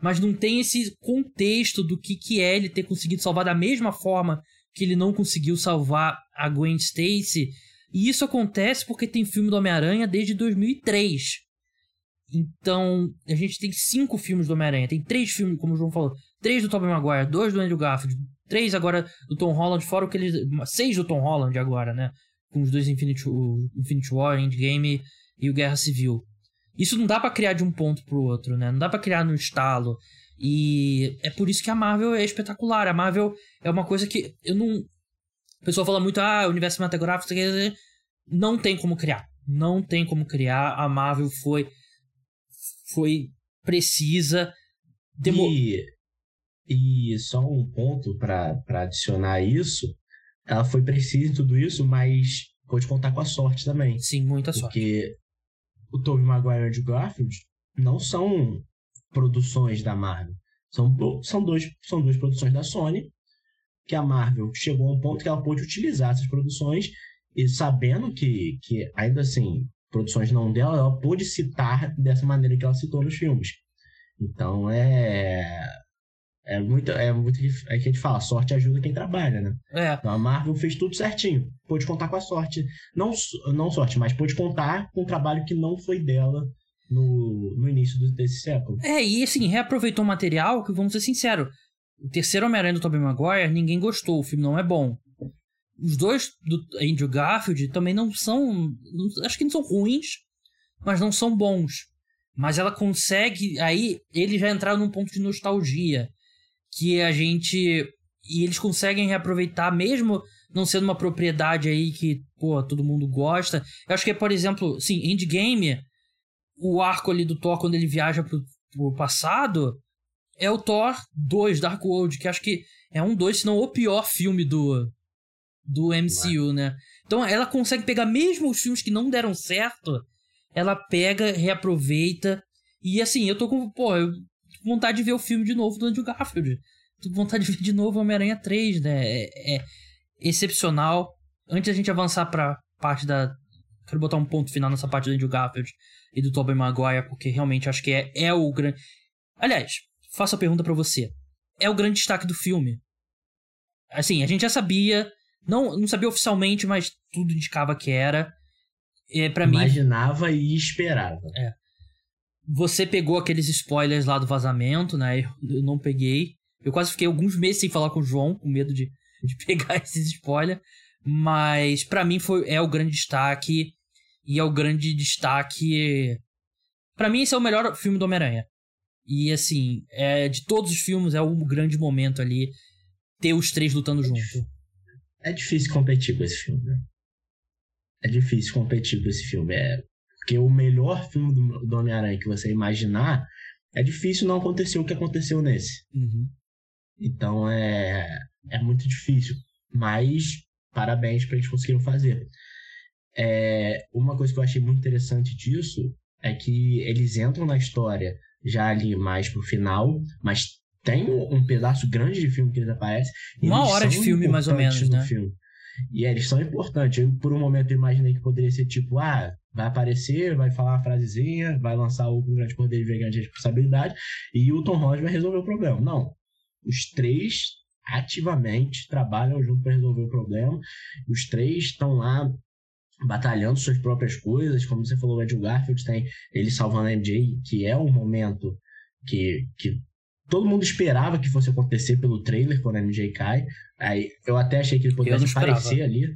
mas não tem esse contexto do que, que é ele ter conseguido salvar da mesma forma que ele não conseguiu salvar a Gwen Stacy. E isso acontece porque tem filme do Homem-Aranha desde 2003. Então, a gente tem cinco filmes do Homem-Aranha. Tem três filmes, como o João falou. Três do Tobey Maguire, dois do Andrew Garfield, três agora do Tom Holland, fora o que eles... Seis do Tom Holland agora, né? Com os dois Infinity, Infinity War, Endgame e o Guerra Civil. Isso não dá para criar de um ponto pro outro, né? Não dá para criar no estalo. E é por isso que a Marvel é espetacular. A Marvel é uma coisa que eu não. O pessoal fala muito, ah, universo cinematográfico, não tem como criar. Não tem como criar. A Marvel foi. Foi precisa. Demo... E, e só um ponto para adicionar isso. Ela foi precisa em tudo isso, mas pode contar com a sorte também. Sim, muita sorte. Porque o Tobey Maguire e o Andrew Garfield não são produções da Marvel. São, são, dois, são duas produções da Sony, que a Marvel chegou a um ponto que ela pôde utilizar essas produções, e sabendo que, que ainda assim, produções não dela, ela pôde citar dessa maneira que ela citou nos filmes. Então é. É muito, é muito. É que a gente fala, sorte ajuda quem trabalha, né? É. Então a Marvel fez tudo certinho. Pôde contar com a sorte. Não, não sorte, mas pôde contar com um trabalho que não foi dela no, no início desse século. É, e assim, reaproveitou o material que, vamos ser sinceros, o terceiro Homem-Aranha do Tobey Maguire, ninguém gostou, o filme não é bom. Os dois do Andrew Garfield também não são. Acho que não são ruins, mas não são bons. Mas ela consegue. Aí eles já entraram num ponto de nostalgia. Que a gente. E eles conseguem reaproveitar, mesmo não sendo uma propriedade aí que, pô, todo mundo gosta. Eu acho que, por exemplo, sim, Endgame o arco ali do Thor quando ele viaja pro, pro passado é o Thor 2 Dark World, que acho que é um dois, se não o pior filme do do MCU, né? Então ela consegue pegar mesmo os filmes que não deram certo, ela pega, reaproveita e assim, eu tô com, pô, eu vontade de ver o filme de novo do Andrew Garfield. Tô com vontade de ver de novo Homem-Aranha 3, né? É, é excepcional. Antes da gente avançar pra parte da quero botar um ponto final nessa parte do Andrew Garfield e do Tobey Maguire, porque realmente acho que é, é o grande. Aliás, faço a pergunta para você. É o grande destaque do filme. Assim, a gente já sabia, não, não sabia oficialmente, mas tudo indicava que era. É, para mim. Imaginava e esperava. É. Você pegou aqueles spoilers lá do vazamento, né? Eu, eu não peguei. Eu quase fiquei alguns meses sem falar com o João, com medo de, de pegar esses spoilers. Mas para mim foi é o grande destaque e é o grande destaque. para mim, esse é o melhor filme do Homem-Aranha. E assim, é, de todos os filmes, é um grande momento ali ter os três lutando é junto. Difícil. É difícil competir com esse filme, né? É difícil competir com esse filme. É... Porque o melhor filme do, do Homem-Aranha que você imaginar, é difícil não acontecer o que aconteceu nesse. Uhum. Então é, é muito difícil. Mas parabéns pra eles conseguiram fazer. É, uma coisa que eu achei muito interessante disso é que eles entram na história já ali mais pro final, mas tem um pedaço grande de filme que eles aparecem. Uma hora de filme, mais ou menos, né? Filme. E eles são importantes. Eu, por um momento, imaginei que poderia ser tipo, ah, vai aparecer, vai falar uma frasezinha, vai lançar o grande poder e grande responsabilidade, e o Tom Holland vai resolver o problema. Não. Os três ativamente trabalham junto para resolver o problema. Os três estão lá batalhando suas próprias coisas, como você falou, o Andrew Garfield tem ele salvando a MJ, que é um momento que, que todo mundo esperava que fosse acontecer pelo trailer quando a MJ cai. Aí eu até achei que ele pudesse aparecer ali.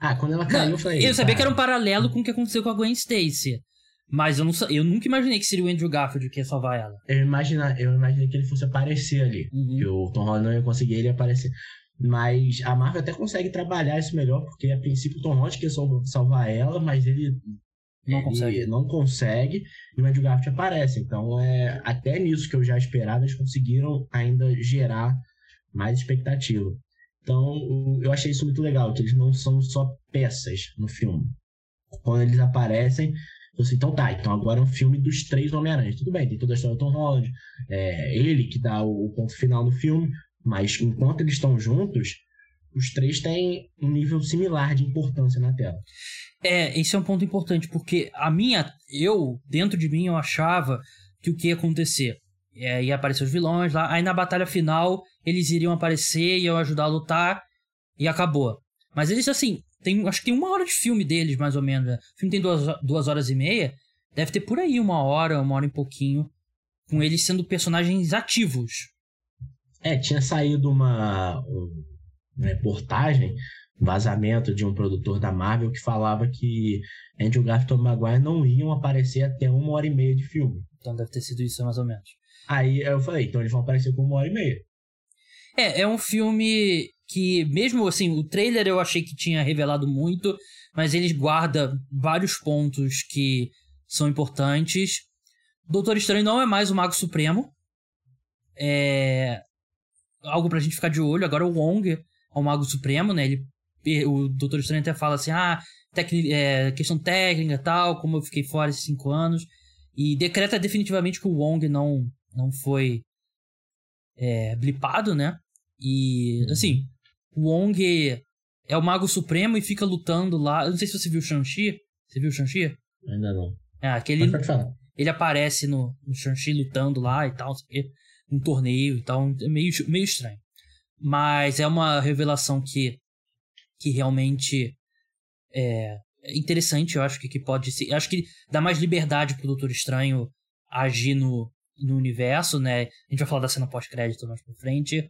Ah, quando ela caiu, não, eu falei. Eu sabia que era um paralelo com o que aconteceu com a Gwen Stacy. Mas eu, não, eu nunca imaginei que seria o Andrew Garfield que ia salvar ela. Eu, imagina, eu imaginei que ele fosse aparecer ali. Uhum. Que o Tom Holland não ia conseguir ele aparecer. Mas a Marvel até consegue trabalhar isso melhor, porque a princípio o Tom Holland quer salvar ela, mas ele não consegue. não consegue e o Andrew Garfield aparece. Então, é até nisso que eu já esperava, eles conseguiram ainda gerar mais expectativa. Então, eu achei isso muito legal, que eles não são só peças no filme. Quando eles aparecem, você então tá, então agora é um filme dos três Homem-Aranha. Tudo bem, tem toda a história do Tom Holland, é ele que dá o ponto final no filme, mas enquanto eles estão juntos, os três têm um nível similar de importância na tela. É, esse é um ponto importante, porque a minha, eu, dentro de mim, eu achava que o que ia acontecer? É, ia aparecer os vilões lá. Aí na batalha final, eles iriam aparecer, iam ajudar a lutar. E acabou. Mas eles, assim, tem, acho que tem uma hora de filme deles, mais ou menos. Né? O filme tem duas, duas horas e meia. Deve ter por aí uma hora, uma hora e pouquinho. Com eles sendo personagens ativos. É, tinha saído uma, uma reportagem, um vazamento de um produtor da Marvel que falava que Andrew Garfield e Maguire não iam aparecer até uma hora e meia de filme. Então deve ter sido isso, mais ou menos. Aí eu falei, então eles vão aparecer com uma hora e meia. É, é um filme que, mesmo assim, o trailer eu achei que tinha revelado muito, mas ele guarda vários pontos que são importantes. Doutor Estranho não é mais o Mago Supremo. É. Algo pra gente ficar de olho. Agora o Wong é o Mago Supremo, né? Ele, o Doutor Estranho até fala assim: ah, é, questão técnica e tal, como eu fiquei fora esses cinco anos. E decreta definitivamente que o Wong não, não foi é, blipado, né? E, uhum. assim, o Wong é o Mago Supremo e fica lutando lá. Eu não sei se você viu o Shang-Chi. Você viu o Shang-Chi? Ainda não. É, aquele. Ele aparece no, no Shang-Chi lutando lá e tal, um torneio e tal. É meio, meio estranho. Mas é uma revelação que, que realmente é interessante, eu acho que, que pode ser. Acho que dá mais liberdade pro Doutor Estranho agir no, no universo, né? A gente vai falar da cena pós-crédito mais pra frente.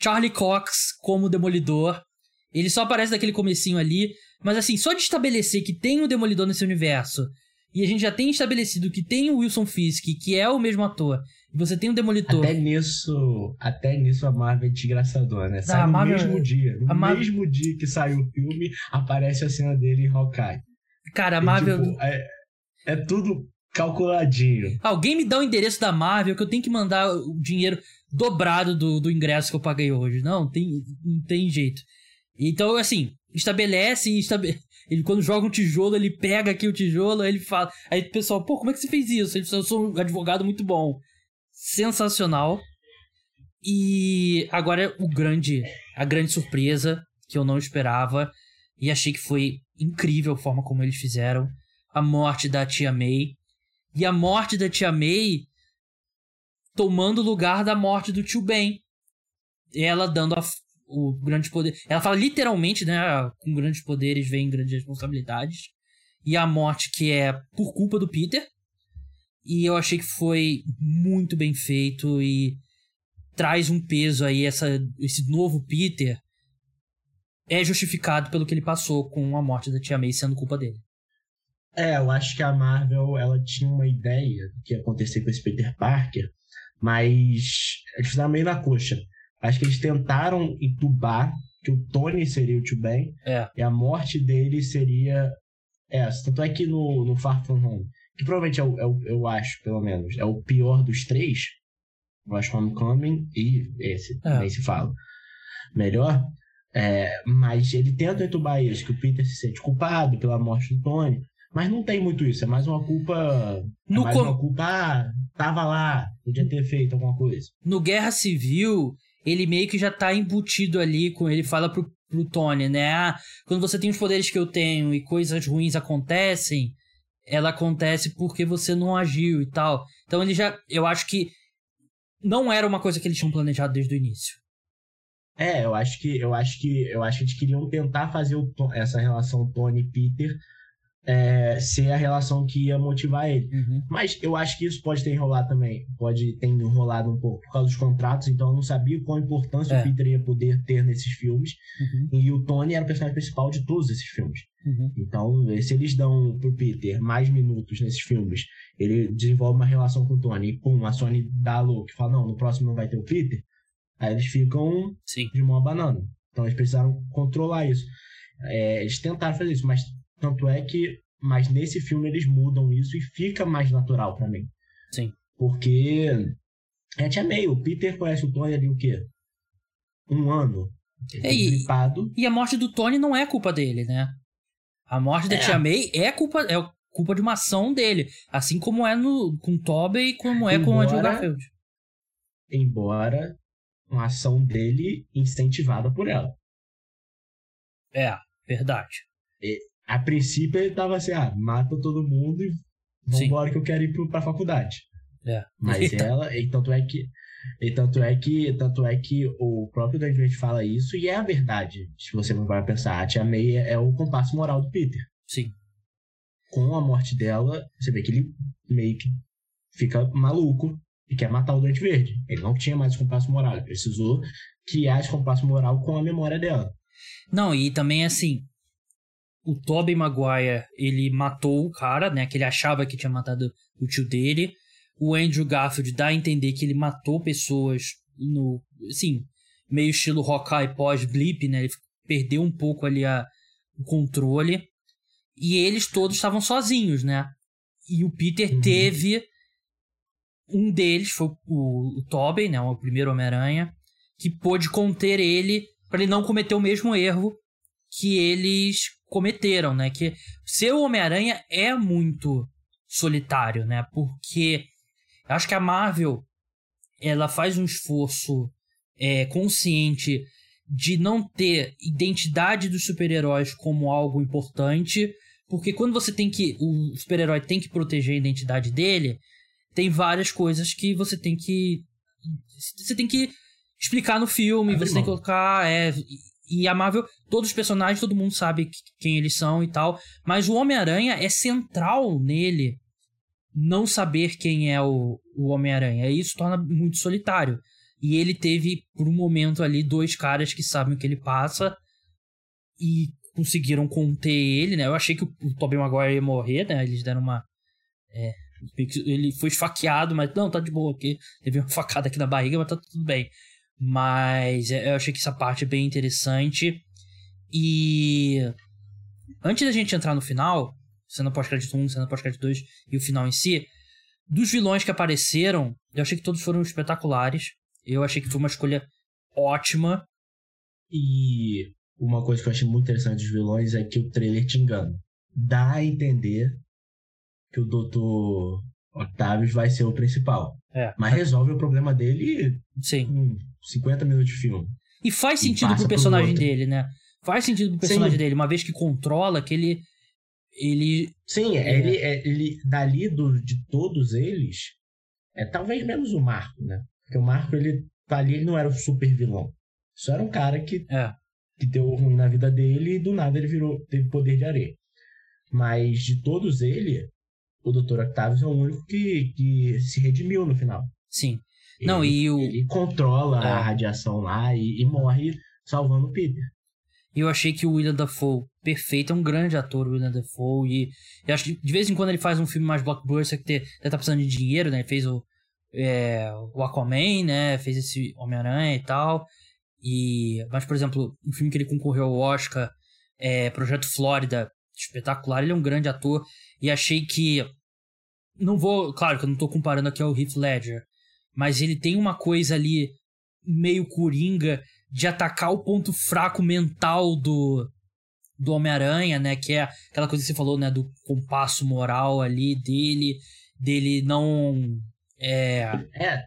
Charlie Cox como Demolidor. Ele só aparece naquele comecinho ali, mas assim, só de estabelecer que tem um Demolidor nesse universo, e a gente já tem estabelecido que tem o Wilson Fisk, que é o mesmo ator, e você tem o Demolidor. Até nisso, até nisso a Marvel é desgraçadora, né? Sai ah, no Marvel... mesmo dia. No Mar... mesmo dia que sai o filme, aparece a cena dele em Hawkeye. Cara, a Marvel. Tipo, é, é tudo calculadinho. Alguém me dá o endereço da Marvel que eu tenho que mandar o dinheiro dobrado do, do ingresso que eu paguei hoje. Não, tem, não tem jeito. Então, assim, estabelece e estabelece. Ele, quando joga um tijolo, ele pega aqui o tijolo, aí ele fala. Aí o pessoal, pô, como é que você fez isso? Ele fala, eu sou um advogado muito bom. Sensacional. E agora o grande, a grande surpresa que eu não esperava e achei que foi incrível a forma como eles fizeram a morte da tia May. E a morte da tia May tomando o lugar da morte do tio Ben. Ela dando a, o grande poder. Ela fala literalmente, né? Com grandes poderes vem grandes responsabilidades. E a morte que é por culpa do Peter. E eu achei que foi muito bem feito e traz um peso aí. Essa, esse novo Peter é justificado pelo que ele passou com a morte da Tia May sendo culpa dele. É, eu acho que a Marvel ela tinha uma ideia do que ia acontecer com esse Peter Parker mas eles fizeram meio na coxa. Acho que eles tentaram entubar que o Tony seria o Tio Ben é. e a morte dele seria essa. Tanto é que no, no Far From Home, que provavelmente é o, é o, eu acho, pelo menos, é o pior dos três, eu acho Homecoming e esse, é. nem se fala. Melhor, é, mas ele tenta entubar eles, que o Peter se sente culpado pela morte do Tony. Mas não tem muito isso, é mais uma culpa. É no é mais com... uma culpa, ah, tava lá, podia ter feito alguma coisa. No Guerra Civil, ele meio que já tá embutido ali com. Ele fala pro, pro Tony, né? Ah, quando você tem os poderes que eu tenho e coisas ruins acontecem, ela acontece porque você não agiu e tal. Então ele já. Eu acho que não era uma coisa que eles tinham planejado desde o início. É, eu acho que eu acho que eu acho que eles queriam tentar fazer o, essa relação Tony Peter é, ser a relação que ia motivar ele. Uhum. Mas eu acho que isso pode ter enrolado também. Pode ter enrolado um pouco por causa dos contratos, então eu não sabia qual a importância é. o Peter ia poder ter nesses filmes. Uhum. E o Tony era o personagem principal de todos esses filmes. Uhum. Então, se eles dão pro Peter mais minutos nesses filmes, ele desenvolve uma relação com o Tony, e pum, a Sony dá a louca e fala: não, no próximo não vai ter o Peter. Aí eles ficam Sim. de mão a banana. Então eles precisaram controlar isso. É, eles tentaram fazer isso, mas tanto é que, mas nesse filme eles mudam isso e fica mais natural para mim. Sim. Porque é Tia May, o Peter conhece o Tony ali o quê? Um ano. É, e, e, a morte do Tony não é culpa dele, né? A morte da é. Tia May é culpa, é culpa de uma ação dele. Assim como é no, com Tobey e como é embora, com o Andrew Garfield. Embora uma ação dele incentivada por ela. É, verdade. E, a princípio ele tava assim, ah, mata todo mundo e vambora que eu quero ir pro, pra faculdade. É. Mas ela, e tanto é que e tanto é que tanto é que o próprio Duende Verde fala isso e é a verdade. Se você não vai pensar, a Tia May é o compasso moral do Peter. Sim. Com a morte dela, você vê que ele meio que fica maluco e quer matar o Duende Verde. Ele não tinha mais compasso moral, ele precisou criar esse compasso moral com a memória dela. Não, e também assim, o Tobey Maguire, ele matou o cara, né, que ele achava que tinha matado o tio dele. O Andrew Garfield dá a entender que ele matou pessoas no, assim, meio estilo Hawkeye pós-blip, né? Ele perdeu um pouco ali a, o controle. E eles todos estavam sozinhos, né? E o Peter uhum. teve um deles, foi o, o Tobey, né? O primeiro Homem-Aranha, que pôde conter ele para ele não cometer o mesmo erro que eles cometeram, né? Que ser o Homem-Aranha é muito solitário, né? Porque acho que a Marvel ela faz um esforço é, consciente de não ter identidade dos super-heróis como algo importante, porque quando você tem que o super-herói tem que proteger a identidade dele, tem várias coisas que você tem que você tem que explicar no filme, você tem que colocar é, e a Marvel, todos os personagens, todo mundo sabe quem eles são e tal, mas o Homem-Aranha é central nele não saber quem é o, o Homem-Aranha. E isso torna muito solitário. E ele teve, por um momento ali, dois caras que sabem o que ele passa e conseguiram conter ele, né? Eu achei que o, o Tobey Maguire ia morrer, né? Eles deram uma. É, ele foi esfaqueado, mas não, tá de boa aqui. Teve uma facada aqui na barriga, mas tá tudo bem. Mas é, eu achei que essa parte é bem interessante. E antes da gente entrar no final, cena pós-crédito 1, cena pós-crédito 2 e o final em si. Dos vilões que apareceram, eu achei que todos foram espetaculares. Eu achei que foi uma escolha ótima. E uma coisa que eu achei muito interessante dos vilões é que o trailer te engana. Dá a entender que o Dr. Octavius vai ser o principal. É. Mas resolve o problema dele Sim. em 50 minutos de filme. E faz sentido e pro personagem pro dele, né? Faz sentido pro personagem Sim. dele, uma vez que controla, que ele ele. Sim, é... ele, é, ele dali do, de todos eles, é talvez menos o Marco, né? Porque o Marco, ele ali, ele não era o super vilão. Só era um cara que, é. que deu ruim na vida dele e do nada ele virou, teve poder de areia. Mas de todos eles, o Dr. Octavius é o único que, que se redimiu no final. Sim. Ele, não, e o... ele controla é. a radiação lá e, e morre salvando o Peter. E eu achei que o William Dafoe, perfeito, é um grande ator, o William Dafoe. E eu acho que de vez em quando ele faz um filme mais blockbuster que deve tá precisando de dinheiro, né? Ele fez o, é, o Aquaman, né? Fez esse Homem-Aranha e tal. E, mas, por exemplo, um filme que ele concorreu ao Oscar, é Projeto Flórida, espetacular. Ele é um grande ator. E achei que. Não vou. Claro que eu não tô comparando aqui ao Heath Ledger. Mas ele tem uma coisa ali meio coringa de atacar o ponto fraco mental do, do Homem-Aranha, né? Que é aquela coisa que você falou, né? Do compasso moral ali dele, dele não. É. É.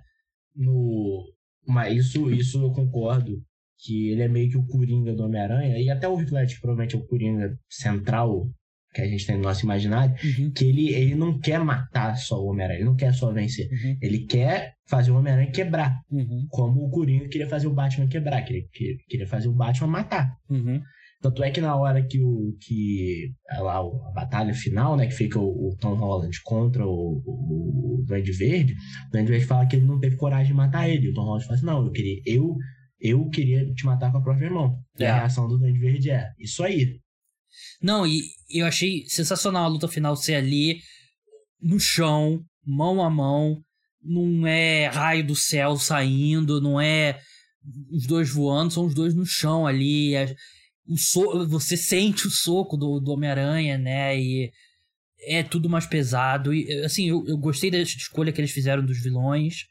No. Mas isso, isso eu concordo. Que ele é meio que o Coringa do Homem-Aranha. E até o Reflect, provavelmente é o Coringa central que a gente tem no nosso imaginário, uhum. que ele, ele não quer matar só o Homem-Aranha, ele não quer só vencer. Uhum. Ele quer fazer o Homem-Aranha quebrar. Uhum. Como o Coringa queria fazer o Batman quebrar, queria, queria fazer o Batman matar. Uhum. Tanto é que na hora que o que lá, a batalha final, né, que fica o, o Tom Holland contra o, o, o Duende Verde, o Duende Verde fala que ele não teve coragem de matar ele. O Tom Holland fala assim, não, eu queria, eu, eu queria te matar com a própria mão. E a é. reação do Duende Verde é, isso aí, não, e eu achei sensacional a luta final ser ali no chão, mão a mão. Não é raio do céu saindo, não é os dois voando, são os dois no chão ali. É, o so, você sente o soco do, do Homem-Aranha, né? E é tudo mais pesado. E, assim, eu, eu gostei da escolha que eles fizeram dos vilões.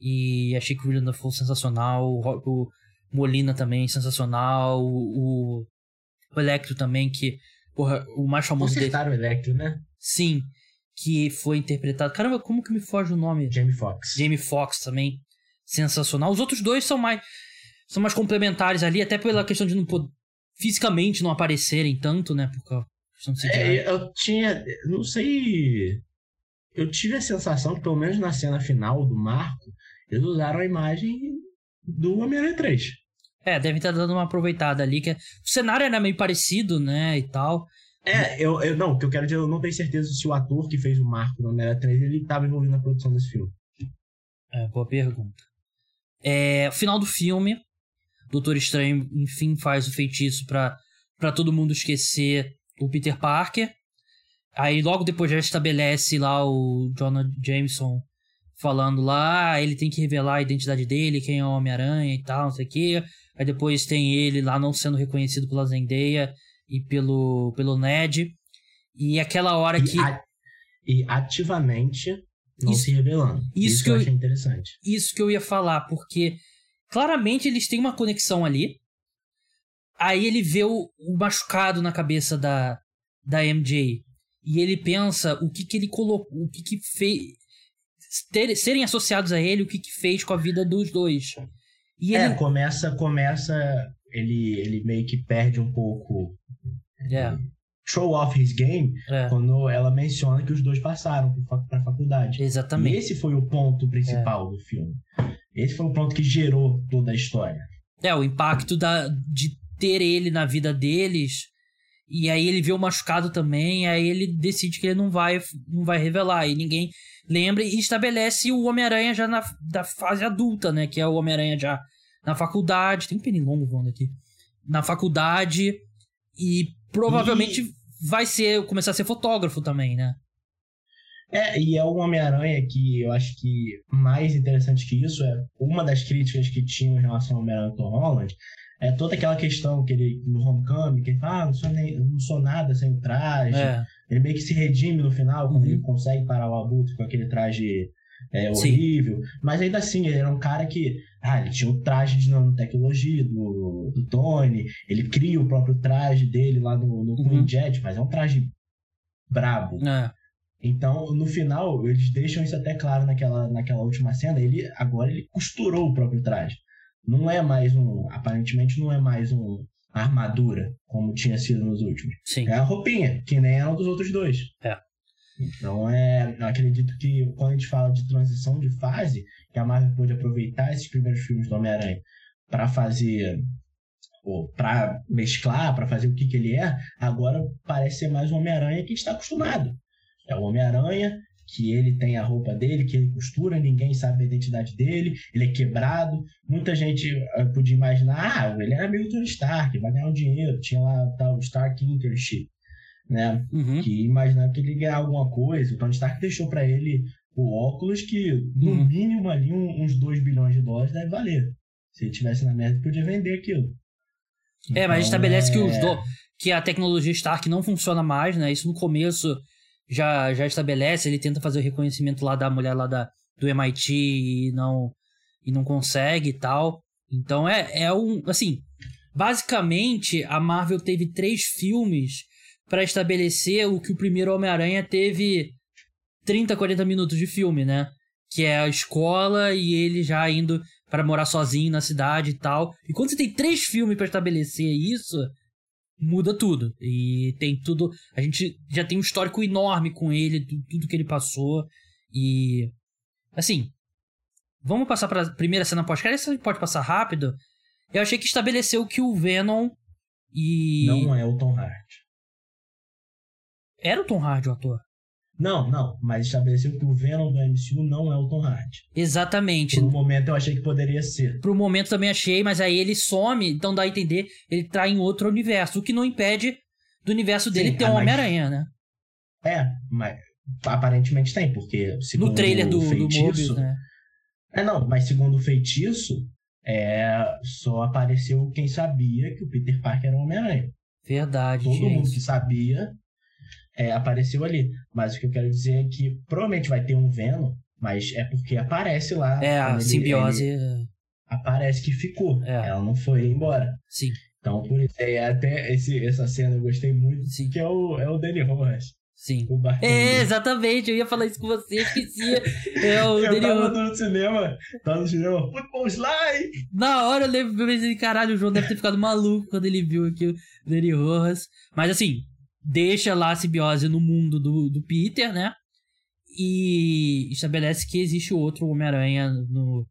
E achei que o William foi sensacional. O, o Molina também sensacional. O, o Electro também, que, porra, o mais famoso Consertaram dele. o Electro, né? Sim, que foi interpretado. Caramba, como que me foge o nome? Jamie Foxx. Jamie Foxx também. Sensacional. Os outros dois são mais são mais complementares ali, até pela questão de não poder, fisicamente não aparecerem tanto, né? Por questão de é, eu tinha. Não sei. eu tive a sensação que, pelo menos na cena final do Marco, eles usaram a imagem do Homem-Aranha 3. É, deve estar dando uma aproveitada ali, que é, o cenário era meio parecido, né, e tal. É, eu, eu não, o que eu quero dizer, eu não tenho certeza se o ator que fez o Marco no Homem-Aranha 3, ele estava envolvido na produção desse filme. É, boa pergunta. É, final do filme, Doutor Estranho, enfim, faz o feitiço pra, pra todo mundo esquecer o Peter Parker. Aí logo depois já estabelece lá o Jonah Jameson falando lá, ah, ele tem que revelar a identidade dele, quem é o Homem-Aranha e tal, não sei o quê. Aí depois tem ele lá não sendo reconhecido pela Zendaya e pelo, pelo Ned. E aquela hora e que. A, e ativamente não Isso- se revelando. isso Isso, que eu eu- achei interessante. Isso que eu ia falar, porque claramente eles têm uma conexão ali. Aí ele vê o, o machucado na cabeça da, da MJ. E ele pensa o que que ele colocou, o que que fez. ter- serem associados a ele, o que que fez com a vida dos dois. E É, ele. começa, começa, ele, ele meio que perde um pouco É, show off his game é, quando ela menciona que os dois passaram pra faculdade. E exatamente. esse foi o ponto principal do filme. Esse foi o ponto que gerou toda a história. É, o impacto da, de ter ele na vida deles. E aí ele vê o machucado também, aí ele decide que ele não vai, não vai revelar. E ninguém lembra e estabelece o Homem-Aranha já na da fase adulta, né? Que é o Homem-Aranha já na faculdade. Tem um pernilongo voando aqui. Na faculdade. E provavelmente vai ser começar a ser fotógrafo também, né? É, e é um Homem-Aranha que eu acho que mais interessante que isso é uma das críticas que tinham em relação ao Homem-Aranha Tom Holland é toda aquela questão que ele, no Homecoming, que ele fala, ah, não sou, nem, não sou nada sem o traje. É, Ele meio que se redime no final, quando Uhum. ele consegue parar o abutre com aquele traje é, Sim. horrível. Mas ainda assim, ele era um cara que. Ah, ele tinha o traje de nanotecnologia do, do Tony, ele cria o próprio traje dele lá no, no Uhum. Queen Jet, mas é um traje brabo. é, Então, no final, eles deixam isso até claro naquela, naquela última cena. Ele agora ele costurou o próprio traje. Não é mais um. Aparentemente não é mais um uma armadura, como tinha sido nos últimos. sim. É a roupinha, que nem era um dos outros dois. É. Então é. Eu acredito que quando a gente fala de transição de fase, que a Marvel pôde aproveitar esses primeiros filmes do Homem-Aranha para fazer. para mesclar, para fazer o que, que ele é, agora parece ser mais um Homem-Aranha que a gente está acostumado. É o Homem-Aranha, que ele tem a roupa dele, que ele costura, ninguém sabe a identidade dele, ele é quebrado. Muita gente eh, podia imaginar, ah, ele era amigo do Tony Stark, vai ganhar um dinheiro, tinha lá o tal Stark Internship, né? Uhum. Que imaginava que ele ia ganhar alguma coisa. O Tony Stark deixou para ele o óculos que, no Uhum. mínimo ali, uns 2 bilhões de dólares deve valer. Se ele tivesse na merda, podia vender aquilo. É, mas Então, estabelece que é- os do... que a tecnologia Stark não funciona mais, né? Isso no começo já, já estabelece, ele tenta fazer o reconhecimento lá da mulher lá da, do MIT e não e não consegue e tal. Então é, é um, assim, basicamente a Marvel teve três filmes pra estabelecer o que o primeiro Homem-Aranha teve 30, 40 minutos de filme, né? Que é a escola e ele já indo pra morar sozinho na cidade e tal. E quando você tem três filmes pra estabelecer isso, muda tudo. E tem tudo. A gente já tem um histórico enorme com ele, tu- tudo que ele passou. E. Assim. Vamos passar pra primeira cena pós-crédito? A gente pode passar rápido. Eu achei que estabeleceu que o Venom e. Não é o Tom Hardy. Era o Tom Hardy o ator. Não, não, mas estabeleceu que o Venom do MCU não é o Tom Hardy. Exatamente. Por um momento eu achei que poderia ser. Pro momento também achei, mas aí ele some, então dá a entender, ele tá em outro universo. O que não impede do universo dele Sim, ter ah, um mas- Homem-Aranha, né? É, mas aparentemente tem, porque segundo No trailer do, o do feitiço, Mobius, né? É, não, mas segundo o feitiço, é, só apareceu quem sabia que o Peter Parker era um Homem-Aranha. Verdade, Todo tinha mundo que sabia é, apareceu ali. Mas o que eu quero dizer é que provavelmente vai ter um Venom, mas é porque aparece lá. É, a ele- simbiose. ele aparece que ficou. É. Ela não foi embora. Sim, Então, por isso, é, até esse, essa cena eu gostei muito, Sim. que é o, é o Danny Rojas, sim. É, exatamente, eu ia falar isso com você, esquecia. É o Eu Daniel. tava no cinema, tava no cinema, Football Slide! Na hora eu lembro, eu pensei, caralho, o João deve ter ficado maluco quando ele viu aqui o Danny Rojas. Mas assim, deixa lá a simbiose no mundo do, do Peter, né? e estabelece que existe outro Homem-Aranha no,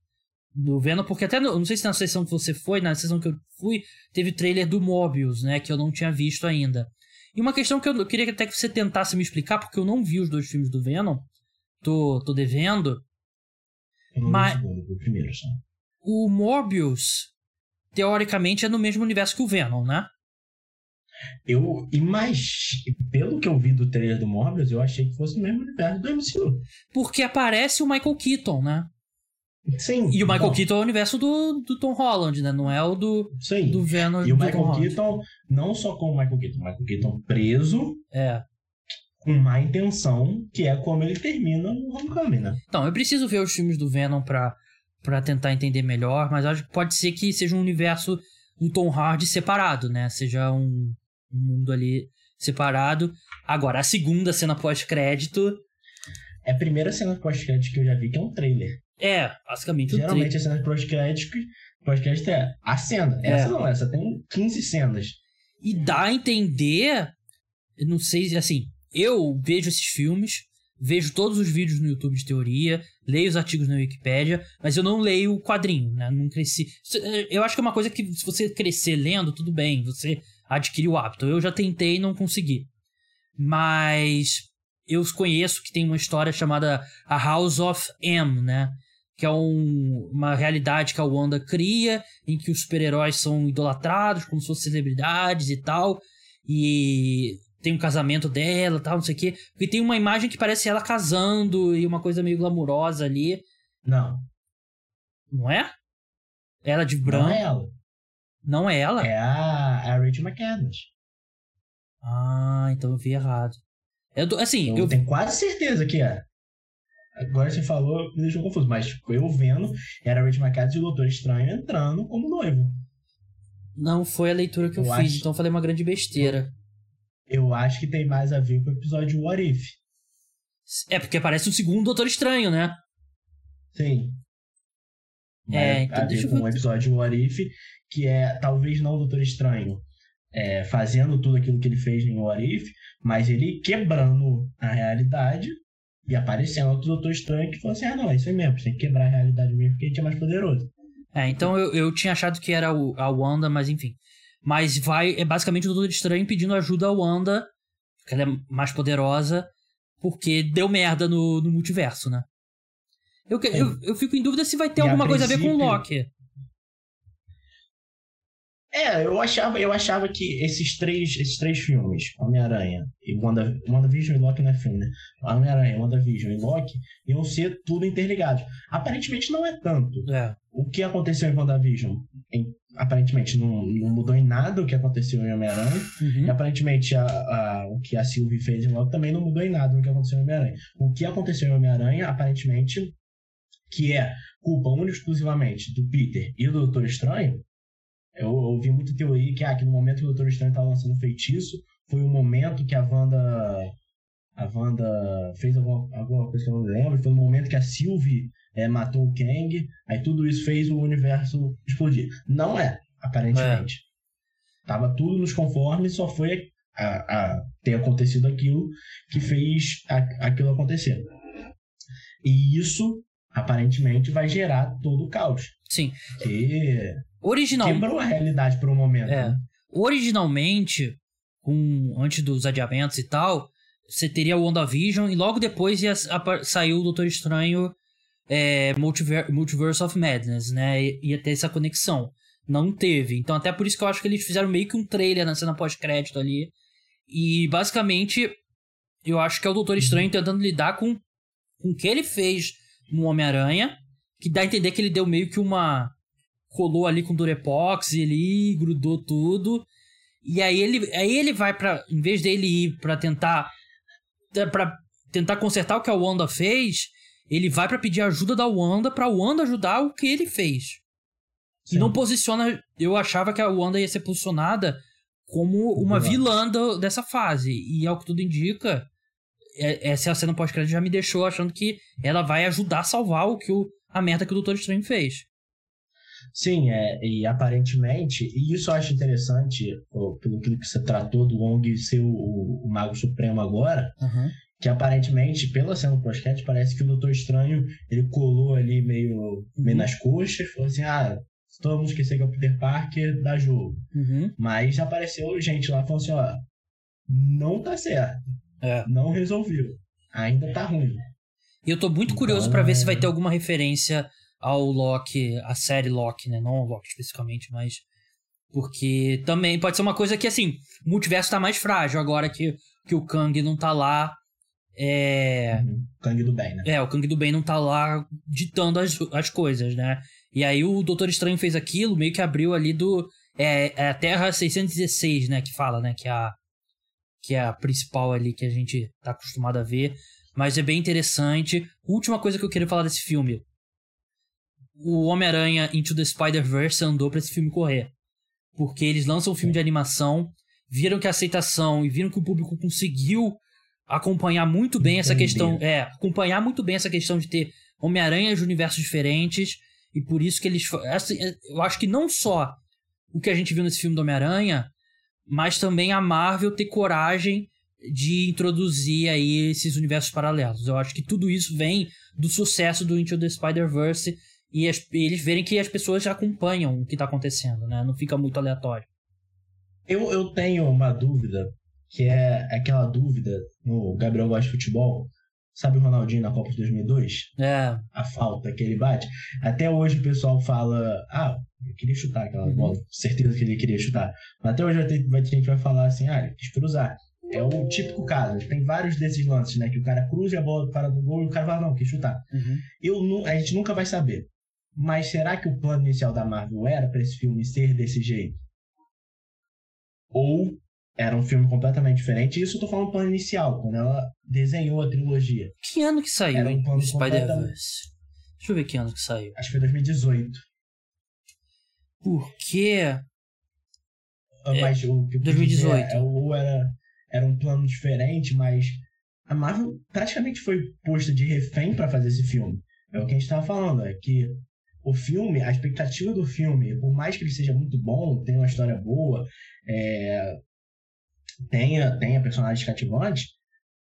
no Venom, porque até no, não sei se na sessão que você foi, na sessão que eu fui, teve trailer do Mobius, né, que eu não tinha visto ainda. E uma questão que eu queria até que você tentasse me explicar, porque eu não vi os dois filmes do Venom, tô, tô devendo. Eu não Mas- o segundo, vi o primeiro só. O Morbius, teoricamente, é no mesmo universo que o Venom, né? Eu imagino, pelo que eu vi do trailer do Morbius, eu achei que fosse o mesmo universo do MCU. Porque aparece o Michael Keaton, né? Sim. E o Michael Keaton é o universo do, do Tom Holland, né? Não é o do, Sim. do Venom E o do Tom Michael Holland. Keaton, não só com o Michael Keaton, o Michael Keaton preso É. com má intenção, que é como ele termina no Homecoming, né? Então, eu preciso ver os filmes do Venom pra, pra tentar entender melhor, mas acho que pode ser que seja um universo do Tom Hardy separado, né? Seja um, um mundo ali separado. Agora, a segunda cena pós-crédito É a primeira cena pós-crédito que eu já vi, que é um trailer. é, basicamente, Geralmente trailer. a cena pós-crédito pós-crédito é a cena. É. Essa não, essa tem 15 cenas. E dá a entender, eu não sei, assim, eu vejo esses filmes, vejo todos os vídeos no YouTube de teoria, leio os artigos na Wikipédia, mas eu não leio o quadrinho, né? Não cresci. Eu acho que é uma coisa que se você crescer lendo, tudo bem, você adquire o hábito. Eu já tentei e não consegui. Mas eu os conheço que tem uma história chamada A House of M, né? Que é um- uma realidade que a Wanda cria, em que os super-heróis são idolatrados como se fossem celebridades e tal. E tem um casamento dela tal, não sei o quê. Porque tem uma imagem que parece ela casando e uma coisa meio glamurosa ali. Não, Não é? Ela de não branco. é ela. Não é ela? É a, a Rachel McAdams. Ah, então eu vi errado. Eu, tô- assim, Eu, eu, tenho quase certeza que é. Agora você falou, me deixou confuso, mas eu vendo, era a Rachel McAdams e o Doutor Estranho entrando como noivo. não foi a leitura que eu, Eu fiz, acho- então eu falei uma grande besteira. Eu acho que tem mais a ver com o episódio What If. É porque parece um segundo Doutor Estranho, né? Sim. É, Vai então a ver com o episódio What If, que é talvez não o Doutor Estranho é, fazendo tudo aquilo que ele fez em What If, mas ele quebrando a realidade e aparecendo outro Doutor Estranho que falou assim: ah, não, é isso aí mesmo, você tem que quebrar a realidade mesmo porque a gente é mais poderoso. É, então eu, eu tinha achado que era o- a Wanda, mas enfim. Mas vai, é basicamente o Doutor Estranho pedindo ajuda à Wanda, porque ela é mais poderosa, porque deu merda no, no multiverso, né? Eu, que- eu, eu fico em dúvida se vai ter E a alguma coisa a ver com o Loki. É, eu achava, eu achava que esses três, esses três filmes, Homem-Aranha e Wanda, WandaVision e Loki não é filme, né? Homem-Aranha, WandaVision e Loki iam ser tudo interligados. Aparentemente não é tanto. É. O que aconteceu em WandaVision, em, aparentemente não, não mudou em nada o que aconteceu em Homem-Aranha. Uhum. E aparentemente a, a- o que a Sylvie fez em Loki também não mudou em nada no que aconteceu em Homem-Aranha. O que aconteceu em Homem-Aranha, aparentemente, que é culpa única e exclusivamente do Peter e do Doutor Estranho, eu ouvi muita teoria que, ah, que no momento que o Doutor Estranho estava lançando o feitiço, foi o momento que a Wanda. A Wanda fez alguma, alguma coisa que eu não lembro, foi no momento que a Sylvie eh, matou o Kang, aí tudo isso fez o universo explodir. Não é, aparentemente. Tava tudo nos conformes, só foi a, a ter acontecido aquilo que fez a- aquilo acontecer. E isso, aparentemente, vai gerar todo o caos. Sim. Que Original, quebrou a realidade por um momento. É. né? originalmente, com, antes dos adiamentos e tal, você teria o WandaVision e logo depois ia sair o Doutor Estranho é, Multiver- Multiverse of Madness, né? Ia ter essa conexão. Não teve. Então, até por isso que eu acho que eles fizeram meio que um trailer na cena pós-crédito ali. E basicamente, eu acho que é o Doutor Estranho tentando lidar com, com o que ele fez no Homem-Aranha, que dá a entender que ele deu meio que uma. colou ali com Durepox e ele grudou tudo. E aí ele, aí ele vai pra. Em vez dele ir pra tentar. para tentar consertar o que a Wanda fez, ele vai pra pedir ajuda da Wanda pra Wanda ajudar o que ele fez. E Sim. não posiciona. Eu achava que a Wanda ia ser posicionada como uma Vilã. vilã do- dessa fase. E ao que tudo indica, essa cena pós-crédito já me deixou achando que ela vai ajudar a salvar o que o, a merda que o Doutor Estranho fez. Sim, é, e aparentemente, e isso eu acho interessante, pelo que você tratou do Wong ser o, o Mago Supremo agora, Uhum. que aparentemente, pela cena do pós parece que o Doutor Estranho ele colou ali meio, meio uhum. nas coxas, falou assim: ah, todo mundo esquecer que é o Peter Parker, dá jogo. Uhum. Mas já apareceu gente lá falando assim: ó, não tá certo. É. Não resolveu. Ainda tá ruim. E eu tô muito então, curioso para ver se vai ter alguma referência ao Loki, a série Loki, né? Não ao Loki especificamente, mas. Porque também pode ser uma coisa que, assim, o multiverso tá mais frágil agora que, que o Kang não tá lá é. Uhum. Kang do bem, né? É, o Kang do bem não tá lá ditando as, as coisas, né? E aí o Doutor Estranho fez aquilo, meio que abriu ali do. É, é a Terra 616, né? Que fala, né? Que é, a, que é a principal ali que a gente tá acostumado a ver. Mas é bem interessante. Última coisa que eu queria falar desse filme. O Homem-Aranha Into the Spider-Verse andou pra esse filme correr. Porque eles lançam um filme de animação, viram que a aceitação e viram que o público conseguiu acompanhar muito bem essa questão. É, acompanhar muito bem essa questão de ter Homem-Aranha de universos diferentes. E por isso que eles. Eu acho que não só o que a gente viu nesse filme do Homem-Aranha, mas também a Marvel ter coragem de introduzir aí esses universos paralelos. Eu acho que tudo isso vem do sucesso do Into the Spider-Verse e as, eles verem que as pessoas já acompanham o que está acontecendo, né? Não fica muito aleatório. Eu, eu tenho uma dúvida que é aquela dúvida no Gabriel gosta de futebol. Sabe o Ronaldinho na Copa de 2002? É. A falta que ele bate. Até hoje o pessoal fala: Ah, eu queria chutar aquela uhum. bola. Certeza que ele queria chutar. Mas até hoje vai ter, vai ter gente que vai falar assim: Ah, ele quis cruzar. É o típico caso. Tem vários desses lances, né? Que o cara cruza a bola para do gol e o cara fala: Não, quis chutar. Uhum. Eu, a gente nunca vai saber. Mas será que o plano inicial da Marvel era para esse filme ser desse jeito? Ou era um filme completamente diferente. Isso eu tô falando do plano inicial, quando ela desenhou a trilogia. Que ano que saiu Era um plano Spider-Verse? Deixa eu ver que ano que saiu. Acho que foi 2018. Por quê? Ah, mas é, o que 2018. É, ou era, era um plano diferente, mas a Marvel praticamente foi posta de refém para fazer esse filme. É o que a gente tava falando, é que o filme, a expectativa do filme, por mais que ele seja muito bom, tenha uma história boa, é, tenha, tenha personagens cativantes,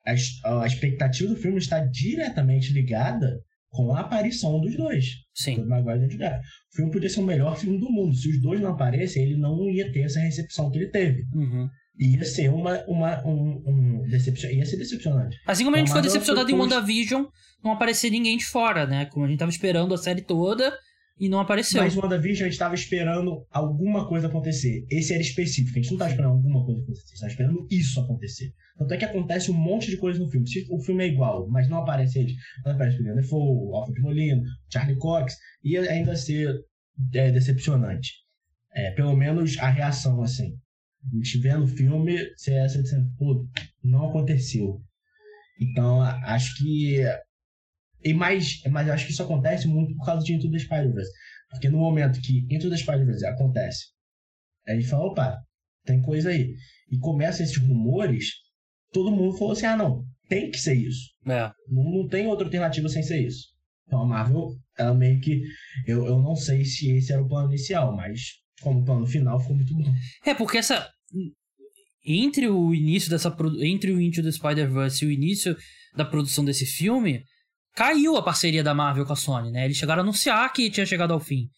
a, a expectativa do filme está diretamente ligada com a aparição dos dois. Sim. Do Maguire e O filme podia ser o melhor filme do mundo. Se os dois não aparecem, ele não ia ter essa recepção que ele teve. Uhum. Ia ser uma, uma, um, um decepcion... ia ser decepcionante. Assim como a gente foi decepcionado em WandaVision, não aparecer ninguém de fora, né? Como a gente tava esperando a série toda e não apareceu. Mas o WandaVision a gente estava esperando alguma coisa acontecer. Esse era específico. A gente não estava esperando alguma coisa acontecer. A gente estava esperando isso acontecer. Tanto é que acontece um monte de coisa no filme. Se o filme é igual, mas não aparece eles, não aparece o William Defoe, Alfred Molino, Charlie Cox, ia ainda ser é, decepcionante. É, pelo menos a reação, assim. A gente vendo o filme, você é essa dizendo, pô, não aconteceu. Então, acho que e mais, mas eu acho que isso acontece muito por causa de Into the Spider-Verse. Porque no momento que Into the Spider-Verse acontece, a gente fala, opa, tem coisa aí. E começa esses rumores, todo mundo falou assim, ah não, tem que ser isso. É. Não, não tem outra alternativa sem ser isso. Então a Marvel, ela meio que. Eu, eu não sei se esse era o plano inicial, mas como plano final ficou muito bom. É, porque essa. Entre o início dessa. Entre o Into the Spider-Verse e o início da produção desse filme, caiu a parceria da Marvel com a Sony, né? Eles chegaram a anunciar que tinha chegado ao fim.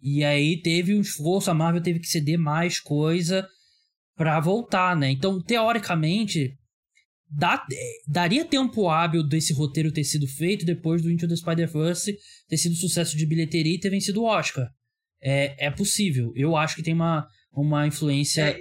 E aí teve um esforço, a Marvel teve que ceder mais coisa para voltar, né? Então, teoricamente, dá, daria tempo hábil desse roteiro ter sido feito depois do Into the Spider-Verse ter sido sucesso de bilheteria e ter vencido o Oscar. É, é possível. Eu acho que tem uma, uma influência. É,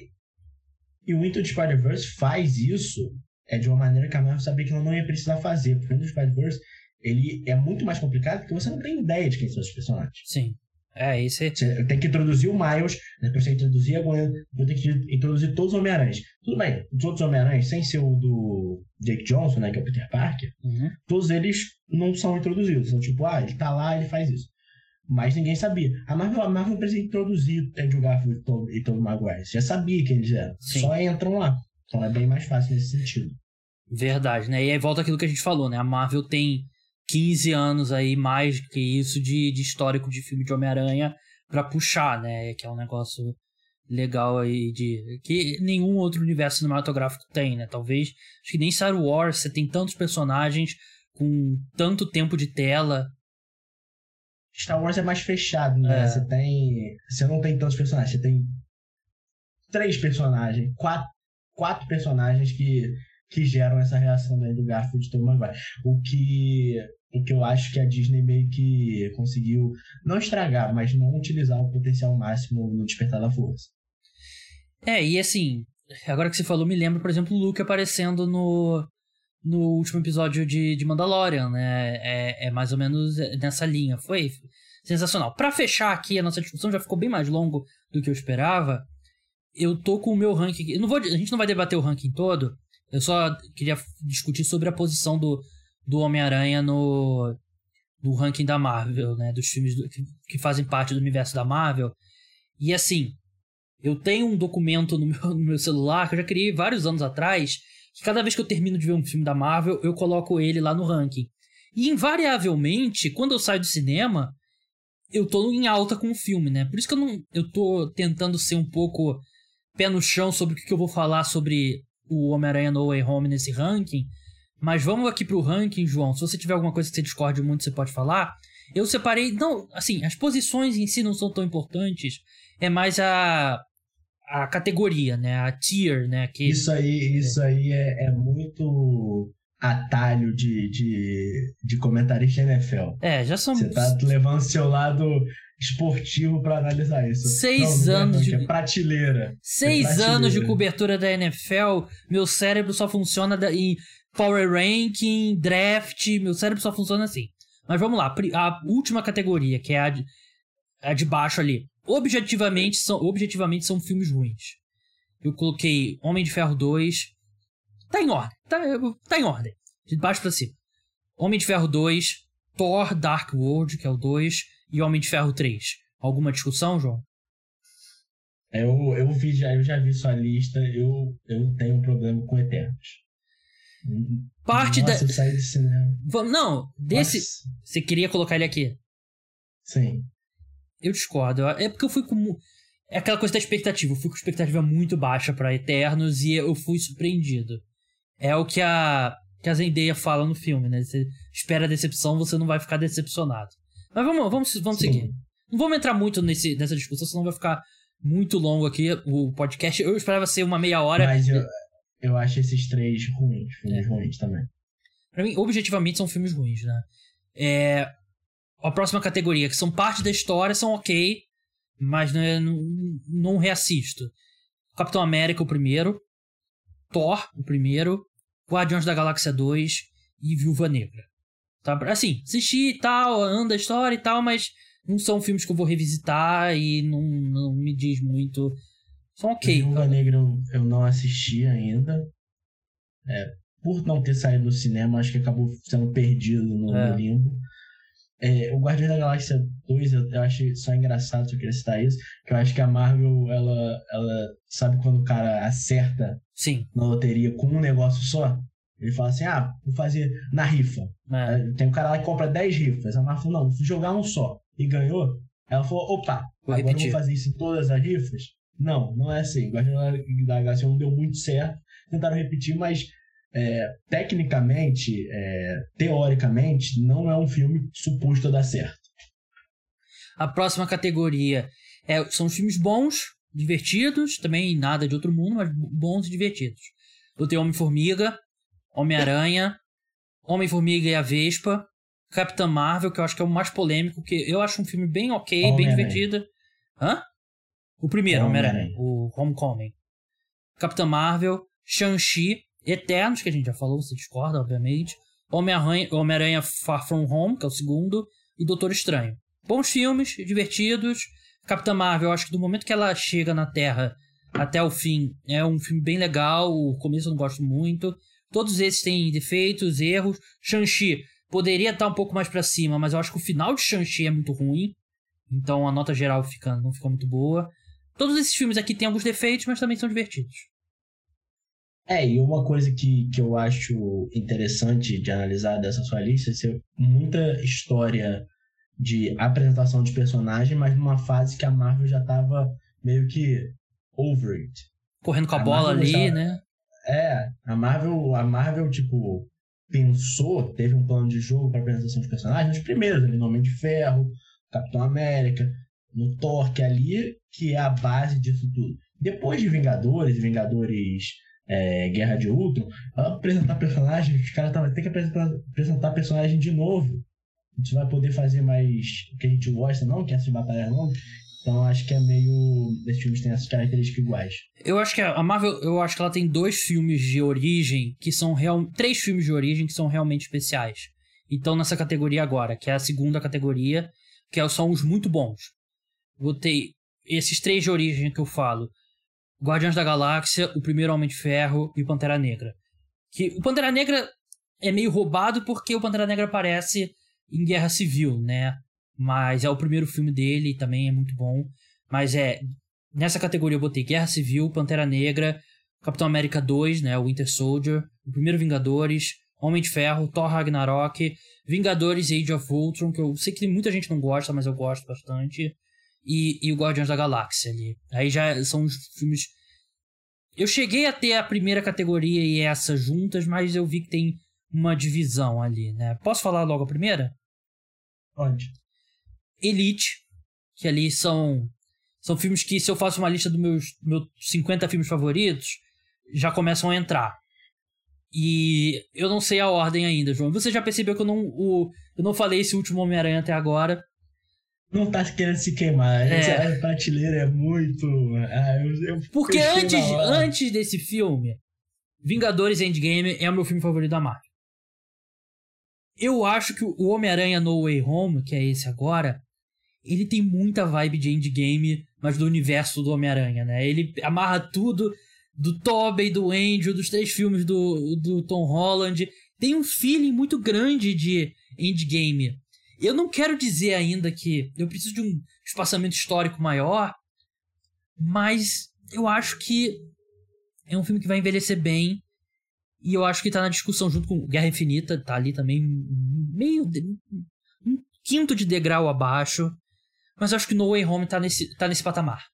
e o Into the Spider-Verse faz isso é de uma maneira que a Marvel sabia que ela não ia precisar fazer. Porque o Into the Spider-Verse ele é muito mais complicado porque você não tem ideia de quem são os personagens. Sim. É, esse... Você tem que introduzir o Miles, depois você tem que introduzir a Gwen, depois tem que introduzir todos os Homem-Aranhas. Tudo bem, os outros Homem-Aranhas, sem ser o do Jake Johnson, né, que é o Peter Parker, uhum. todos eles não são introduzidos. São tipo, ah, ele tá lá, ele faz isso. Mas ninguém sabia. A Marvel, a Marvel precisa introduzir Andrew Garfield e Tom, e Tom Maguire. Você já sabia quem eles eram. Sim. Só entram lá. Então é bem mais fácil nesse sentido. Verdade, né? E aí volta aquilo que a gente falou, né? A Marvel tem 15 anos aí, mais que isso, de, de histórico de filme de Homem-Aranha para puxar, né? Que é um negócio legal aí de que nenhum outro universo cinematográfico tem, né? Talvez acho que nem Star Wars você tem tantos personagens com tanto tempo de tela. Star Wars é mais fechado, né? É. Você tem, você não tem tantos personagens, você tem três personagens, quatro, quatro personagens que que geram essa reação aí do Garfield e Tom Maguire. O que o que eu acho que a Disney meio que conseguiu não estragar, mas não utilizar o potencial máximo no Despertar da Força. É, e assim, agora que você falou, me lembra, por exemplo, o Luke aparecendo no, no último episódio de, de Mandalorian, né? É, é mais ou menos nessa linha. Foi sensacional. Para fechar aqui, a nossa discussão já ficou bem mais longo do que eu esperava. Eu tô com o meu ranking. Eu não vou, a gente não vai debater o ranking todo. Eu só queria discutir sobre a posição do, do Homem-Aranha no, no ranking da Marvel, né? Dos filmes do, que, que fazem parte do universo da Marvel. E assim, eu tenho um documento no meu, no meu celular que eu já criei vários anos atrás, que cada vez que eu termino de ver um filme da Marvel, eu coloco ele lá no ranking. E invariavelmente, quando eu saio do cinema, eu tô em alta com o filme, né? Por isso que eu não. Eu tô tentando ser um pouco pé no chão sobre o que eu vou falar sobre o Homem-Aranha No Way Home nesse ranking. Mas vamos aqui pro ranking, João. Se você tiver alguma coisa que você discorde muito, você pode falar. Eu separei. Não, assim, as posições em si não são tão importantes. É mais a a categoria, né? A tier, né? Que... Isso aí, isso aí é, é muito atalho de, de, de comentarista NFL. É, já são. Você tá levando seu lado esportivo para analisar isso. Seis não, anos não, de. É prateleira. Seis é prateleira. anos de cobertura da NFL, meu cérebro só funciona em Power Ranking, Draft, meu cérebro só funciona assim. Mas vamos lá, a última categoria, que é a de, a de baixo ali objetivamente são, objetivamente são filmes ruins. Eu coloquei Homem de Ferro 2. Tá em ordem. Tá, tá em ordem. De baixo pra cima. Homem de Ferro 2, Thor Dark World, que é o 2, e Homem de Ferro 3. Alguma discussão, João? Eu, eu, vi, já, eu já vi sua lista, eu, eu tenho um problema com Eternos. Parte Nossa, da. Sair de cinema. Não, desse. Nossa. Você queria colocar ele aqui? Sim. Eu discordo. É porque eu fui com. É aquela coisa da expectativa. Eu fui com expectativa muito baixa para Eternos e eu fui surpreendido. É o que a, que a Zendaya fala no filme, né? Você espera a decepção, você não vai ficar decepcionado. Mas vamos, vamos, vamos seguir. Não vamos entrar muito nesse, nessa discussão, senão vai ficar muito longo aqui o podcast. Eu esperava ser uma meia hora. Mas eu, eu acho esses três ruins, filmes é. ruins também. Pra mim, objetivamente, são filmes ruins, né? É, a próxima categoria, que são parte da história, são ok, mas não, é, não, não reassisto. Capitão América, o primeiro. Thor, o primeiro. Guardiões da Galáxia 2 e Viúva Negra. Tá? Assim, assisti e tal, anda a história e tal, mas não são filmes que eu vou revisitar e não, não me diz muito. São ok. Viúva Negra eu, eu não assisti ainda. É, por não ter saído do cinema, acho que acabou sendo perdido no, é. no limbo. É, o Guardião da Galáxia 2, eu, eu acho só engraçado se eu queria citar isso, que eu acho que a Marvel, ela, ela sabe quando o cara acerta Sim. na loteria com um negócio só? Ele fala assim, ah, vou fazer na rifa. É. Tem um cara lá que compra 10 rifas. A Marvel falou, não, vou jogar um só. E ganhou. Ela falou, opa, vou agora repetir. vou fazer isso em todas as rifas? Não, não é assim. Guardião da Galáxia não deu muito certo. Tentaram repetir, mas é, tecnicamente, é, teoricamente, não é um filme suposto a dar certo. A próxima categoria é, são filmes bons, divertidos, também nada de outro mundo, mas bons e divertidos. Eu tenho Homem-Formiga, Homem-Aranha, Homem-Formiga e a Vespa, Capitã Marvel, que eu acho que é o mais polêmico, que eu acho um filme bem ok, bem divertido. Hã? O primeiro, Homem-Aranha, o Homecoming. Capitã Marvel, Shang-Chi, Eternos, que a gente já falou, você discorda, obviamente. Homem-Aranha Homem Far From Home, que é o segundo. E Doutor Estranho. Bons filmes, divertidos. Capitã Marvel, acho que do momento que ela chega na Terra até o fim, é um filme bem legal. O começo eu não gosto muito. Todos esses têm defeitos, erros. Shang-Chi poderia estar um pouco mais para cima, mas eu acho que o final de Shang-Chi é muito ruim. Então a nota geral fica, não fica muito boa. Todos esses filmes aqui têm alguns defeitos, mas também são divertidos. É, e uma coisa que, que eu acho interessante de analisar dessa sua lista é ser muita história de apresentação de personagem, mas numa fase que a Marvel já estava meio que over it. Correndo com a, a bola Marvel ali, né? É, a Marvel, a Marvel, tipo, pensou, teve um plano de jogo para apresentação de personagens, os primeiros ali, no Homem de Ferro, Capitão América, no Thor, que é ali que é a base disso tudo. Depois de Vingadores Vingadores é, Guerra de Ultron, apresentar personagens, os caras têm que apresentar, apresentar personagem de novo. A gente vai poder fazer mais o que a gente gosta, não, que é essas batalhas longas. Então acho que é meio. Esses filmes têm essas características iguais. Eu acho que a Marvel, eu acho que ela tem dois filmes de origem que são real. Três filmes de origem que são realmente especiais. Então nessa categoria agora, que é a segunda categoria, que são os muito bons. Botei esses três de origem que eu falo. Guardiões da Galáxia, o primeiro Homem de Ferro e Pantera Negra. Que o Pantera Negra é meio roubado porque o Pantera Negra aparece em Guerra Civil, né? Mas é o primeiro filme dele, também é muito bom. Mas é. Nessa categoria eu botei Guerra Civil, Pantera Negra, Capitão América 2, né? Winter Soldier, o primeiro Vingadores, Homem de Ferro, Thor Ragnarok, Vingadores Age of Ultron, que eu sei que muita gente não gosta, mas eu gosto bastante. E, e o Guardiões da Galáxia ali. Aí já são os filmes. Eu cheguei a ter a primeira categoria e essa juntas, mas eu vi que tem uma divisão ali, né? Posso falar logo a primeira? Pode. Elite, que ali são são filmes que se eu faço uma lista dos meus, meus 50 filmes favoritos, já começam a entrar. E eu não sei a ordem ainda, João. Você já percebeu que eu não, o, eu não falei esse último Homem-Aranha até agora. Não tá querendo se queimar. É. Essa prateleira é muito. Ah, eu, eu Porque antes, antes desse filme, Vingadores Endgame é o meu filme favorito da Marvel. Eu acho que o Homem-Aranha No Way Home, que é esse agora, ele tem muita vibe de endgame, mas do universo do Homem-Aranha, né? Ele amarra tudo do Tobey, do Andrew, dos três filmes do, do Tom Holland. Tem um feeling muito grande de endgame. Eu não quero dizer ainda que eu preciso de um espaçamento histórico maior, mas eu acho que é um filme que vai envelhecer bem. E eu acho que tá na discussão junto com Guerra Infinita, tá ali também meio. um quinto de degrau abaixo. Mas eu acho que No Way Home tá nesse, tá nesse patamar.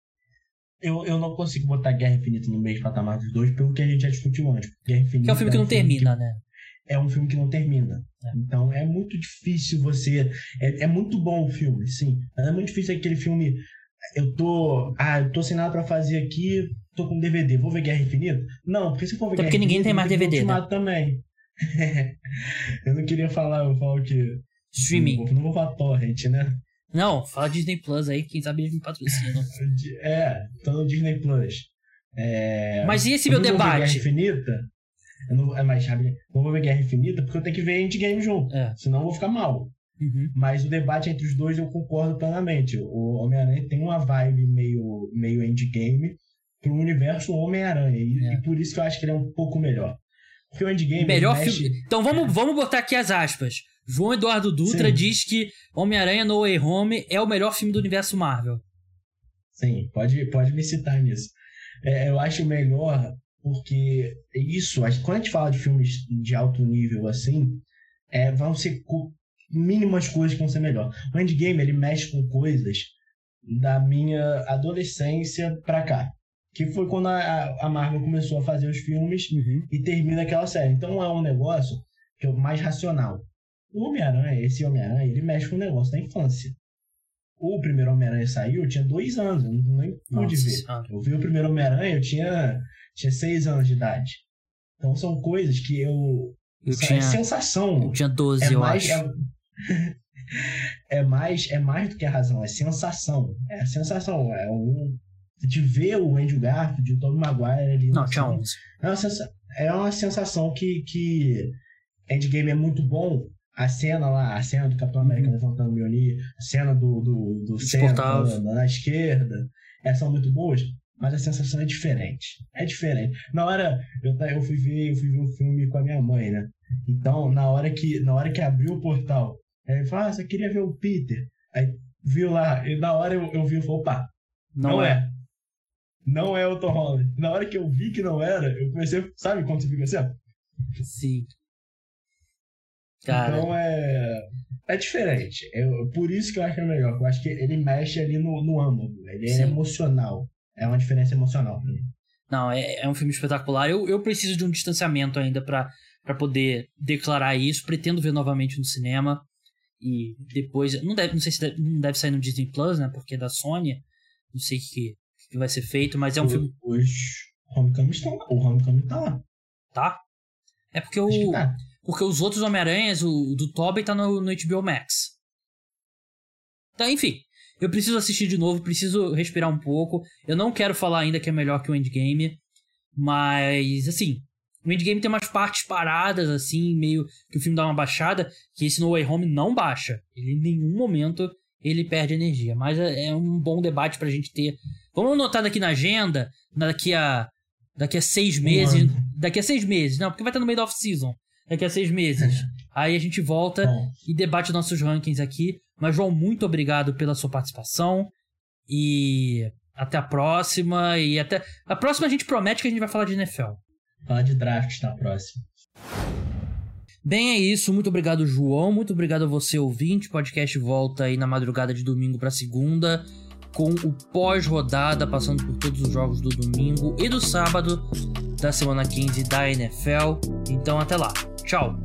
Eu, eu não consigo botar Guerra Infinita no mesmo patamar dos dois, pelo que a gente já discutiu antes. Guerra Infinita que é um filme que não é um termina, que, né? É um filme que não termina. É. Então é muito difícil você. É, é muito bom o filme, sim. Mas é muito difícil aquele filme. Eu tô. Ah, eu tô sem nada pra fazer aqui, tô com DVD, vou ver Guerra Infinita? Não, porque se for ver Até Guerra porque ninguém Infinita, tem mais DVD. Né? também. eu não queria falar, eu falo que. Streaming. Não, não vou falar torrent, né? Não, fala Disney Plus aí, quem sabe eles me patrocinam. É, tô no Disney Plus. É... Mas e esse meu debate? Guerra Infinita. Eu não, é mais sabe, não vou ver Guerra Infinita porque eu tenho que ver Endgame junto. É. Senão eu vou ficar mal. Uhum. Mas o debate entre os dois eu concordo plenamente. O Homem-Aranha tem uma vibe meio, meio endgame pro universo Homem-Aranha. E, é. e, por isso que eu acho que ele é um pouco melhor. Porque o endgame. Melhor mexe... filme. Então vamos, vamos botar aqui as aspas. João Eduardo Dutra Sim. diz que Homem-Aranha No Way Home é o melhor filme do universo Marvel. Sim, pode, pode me citar nisso. É, eu acho melhor porque isso, quando a gente fala de filmes de alto nível assim, é, vão ser mínimas coisas que vão ser melhor. O Endgame, ele mexe com coisas da minha adolescência pra cá. Que foi quando a, a Marvel começou a fazer os filmes uhum. e termina aquela série. Então é um negócio que é mais racional. O Homem-Aranha, esse Homem-Aranha, ele mexe com o negócio da infância. O primeiro Homem-Aranha saiu, eu tinha dois anos, eu nem pude Nossa, ver. Eu vi o primeiro Homem-Aranha, eu tinha, tinha seis anos de idade. Então são coisas que eu. eu é tinha, sensação. Eu tinha 12, é eu mais, acho. É, é, mais, é mais do que a razão, é sensação. É a sensação. É um, de ver o Andrew Garfield, o Tobey Maguire ali. Não, tinha 11. É uma, sensação, é uma sensação que, que Endgame é muito bom a cena lá, a cena do Capitão América uhum. levantando o Mjolnir, a cena do, do, do Sam na esquerda, essas são muito boas, mas a sensação é diferente. É diferente. Na hora, eu, eu, fui ver, eu fui ver um filme com a minha mãe, né? Então, na hora que, na hora que abriu o portal, ele falou, ah, você queria ver o Peter. Aí viu lá, e na hora eu, eu vi e falei, opa, não, não é. é. Não é o Tom Holland. Na hora que eu vi que não era, eu comecei, sabe quando você fica assim? Sim. Cara. Então é. É diferente. É por isso que eu acho que é melhor. Eu acho que ele mexe ali no, no âmago. Ele é Sim. é emocional. É uma diferença emocional pra mim. Não, é, é um filme espetacular. Eu, eu preciso de um distanciamento ainda para poder declarar isso. Pretendo ver novamente no cinema. E depois. Não, deve, não sei se deve, não deve sair no Disney Plus, né? Porque é da Sony. Não sei o que, que vai ser feito, mas é um o, filme. Os Homecoming estão lá. O Homecoming tá lá. Tá? É porque o. Tá. Porque os outros Homem-Aranhas, o, o do Tobey tá no, no HBO Max. Tá, enfim. Eu preciso assistir de novo, preciso respirar um pouco. Eu não quero falar ainda que é melhor que o Endgame. Mas, assim, o Endgame tem umas partes paradas, assim, meio que o filme dá uma baixada, que esse No Way Home não baixa. Ele em nenhum momento ele perde energia. Mas é, é um bom debate pra gente ter. Vamos anotar daqui na agenda, daqui a. Daqui a seis meses. Um daqui a seis meses, não, porque vai estar no meio da off-season. Daqui a seis meses. Aí a gente volta Bom. e debate nossos rankings aqui. Mas, João, muito obrigado pela sua participação. E até a próxima. E até. A próxima a gente promete que a gente vai falar de NFL. Falar de draft na próxima. Bem, é isso. Muito obrigado, João. Muito obrigado a você, ouvinte. O podcast volta aí na madrugada de domingo para segunda, com o pós-rodada, passando por todos os jogos do domingo e do sábado da semana 15 da NFL. Então, até lá. Tchau.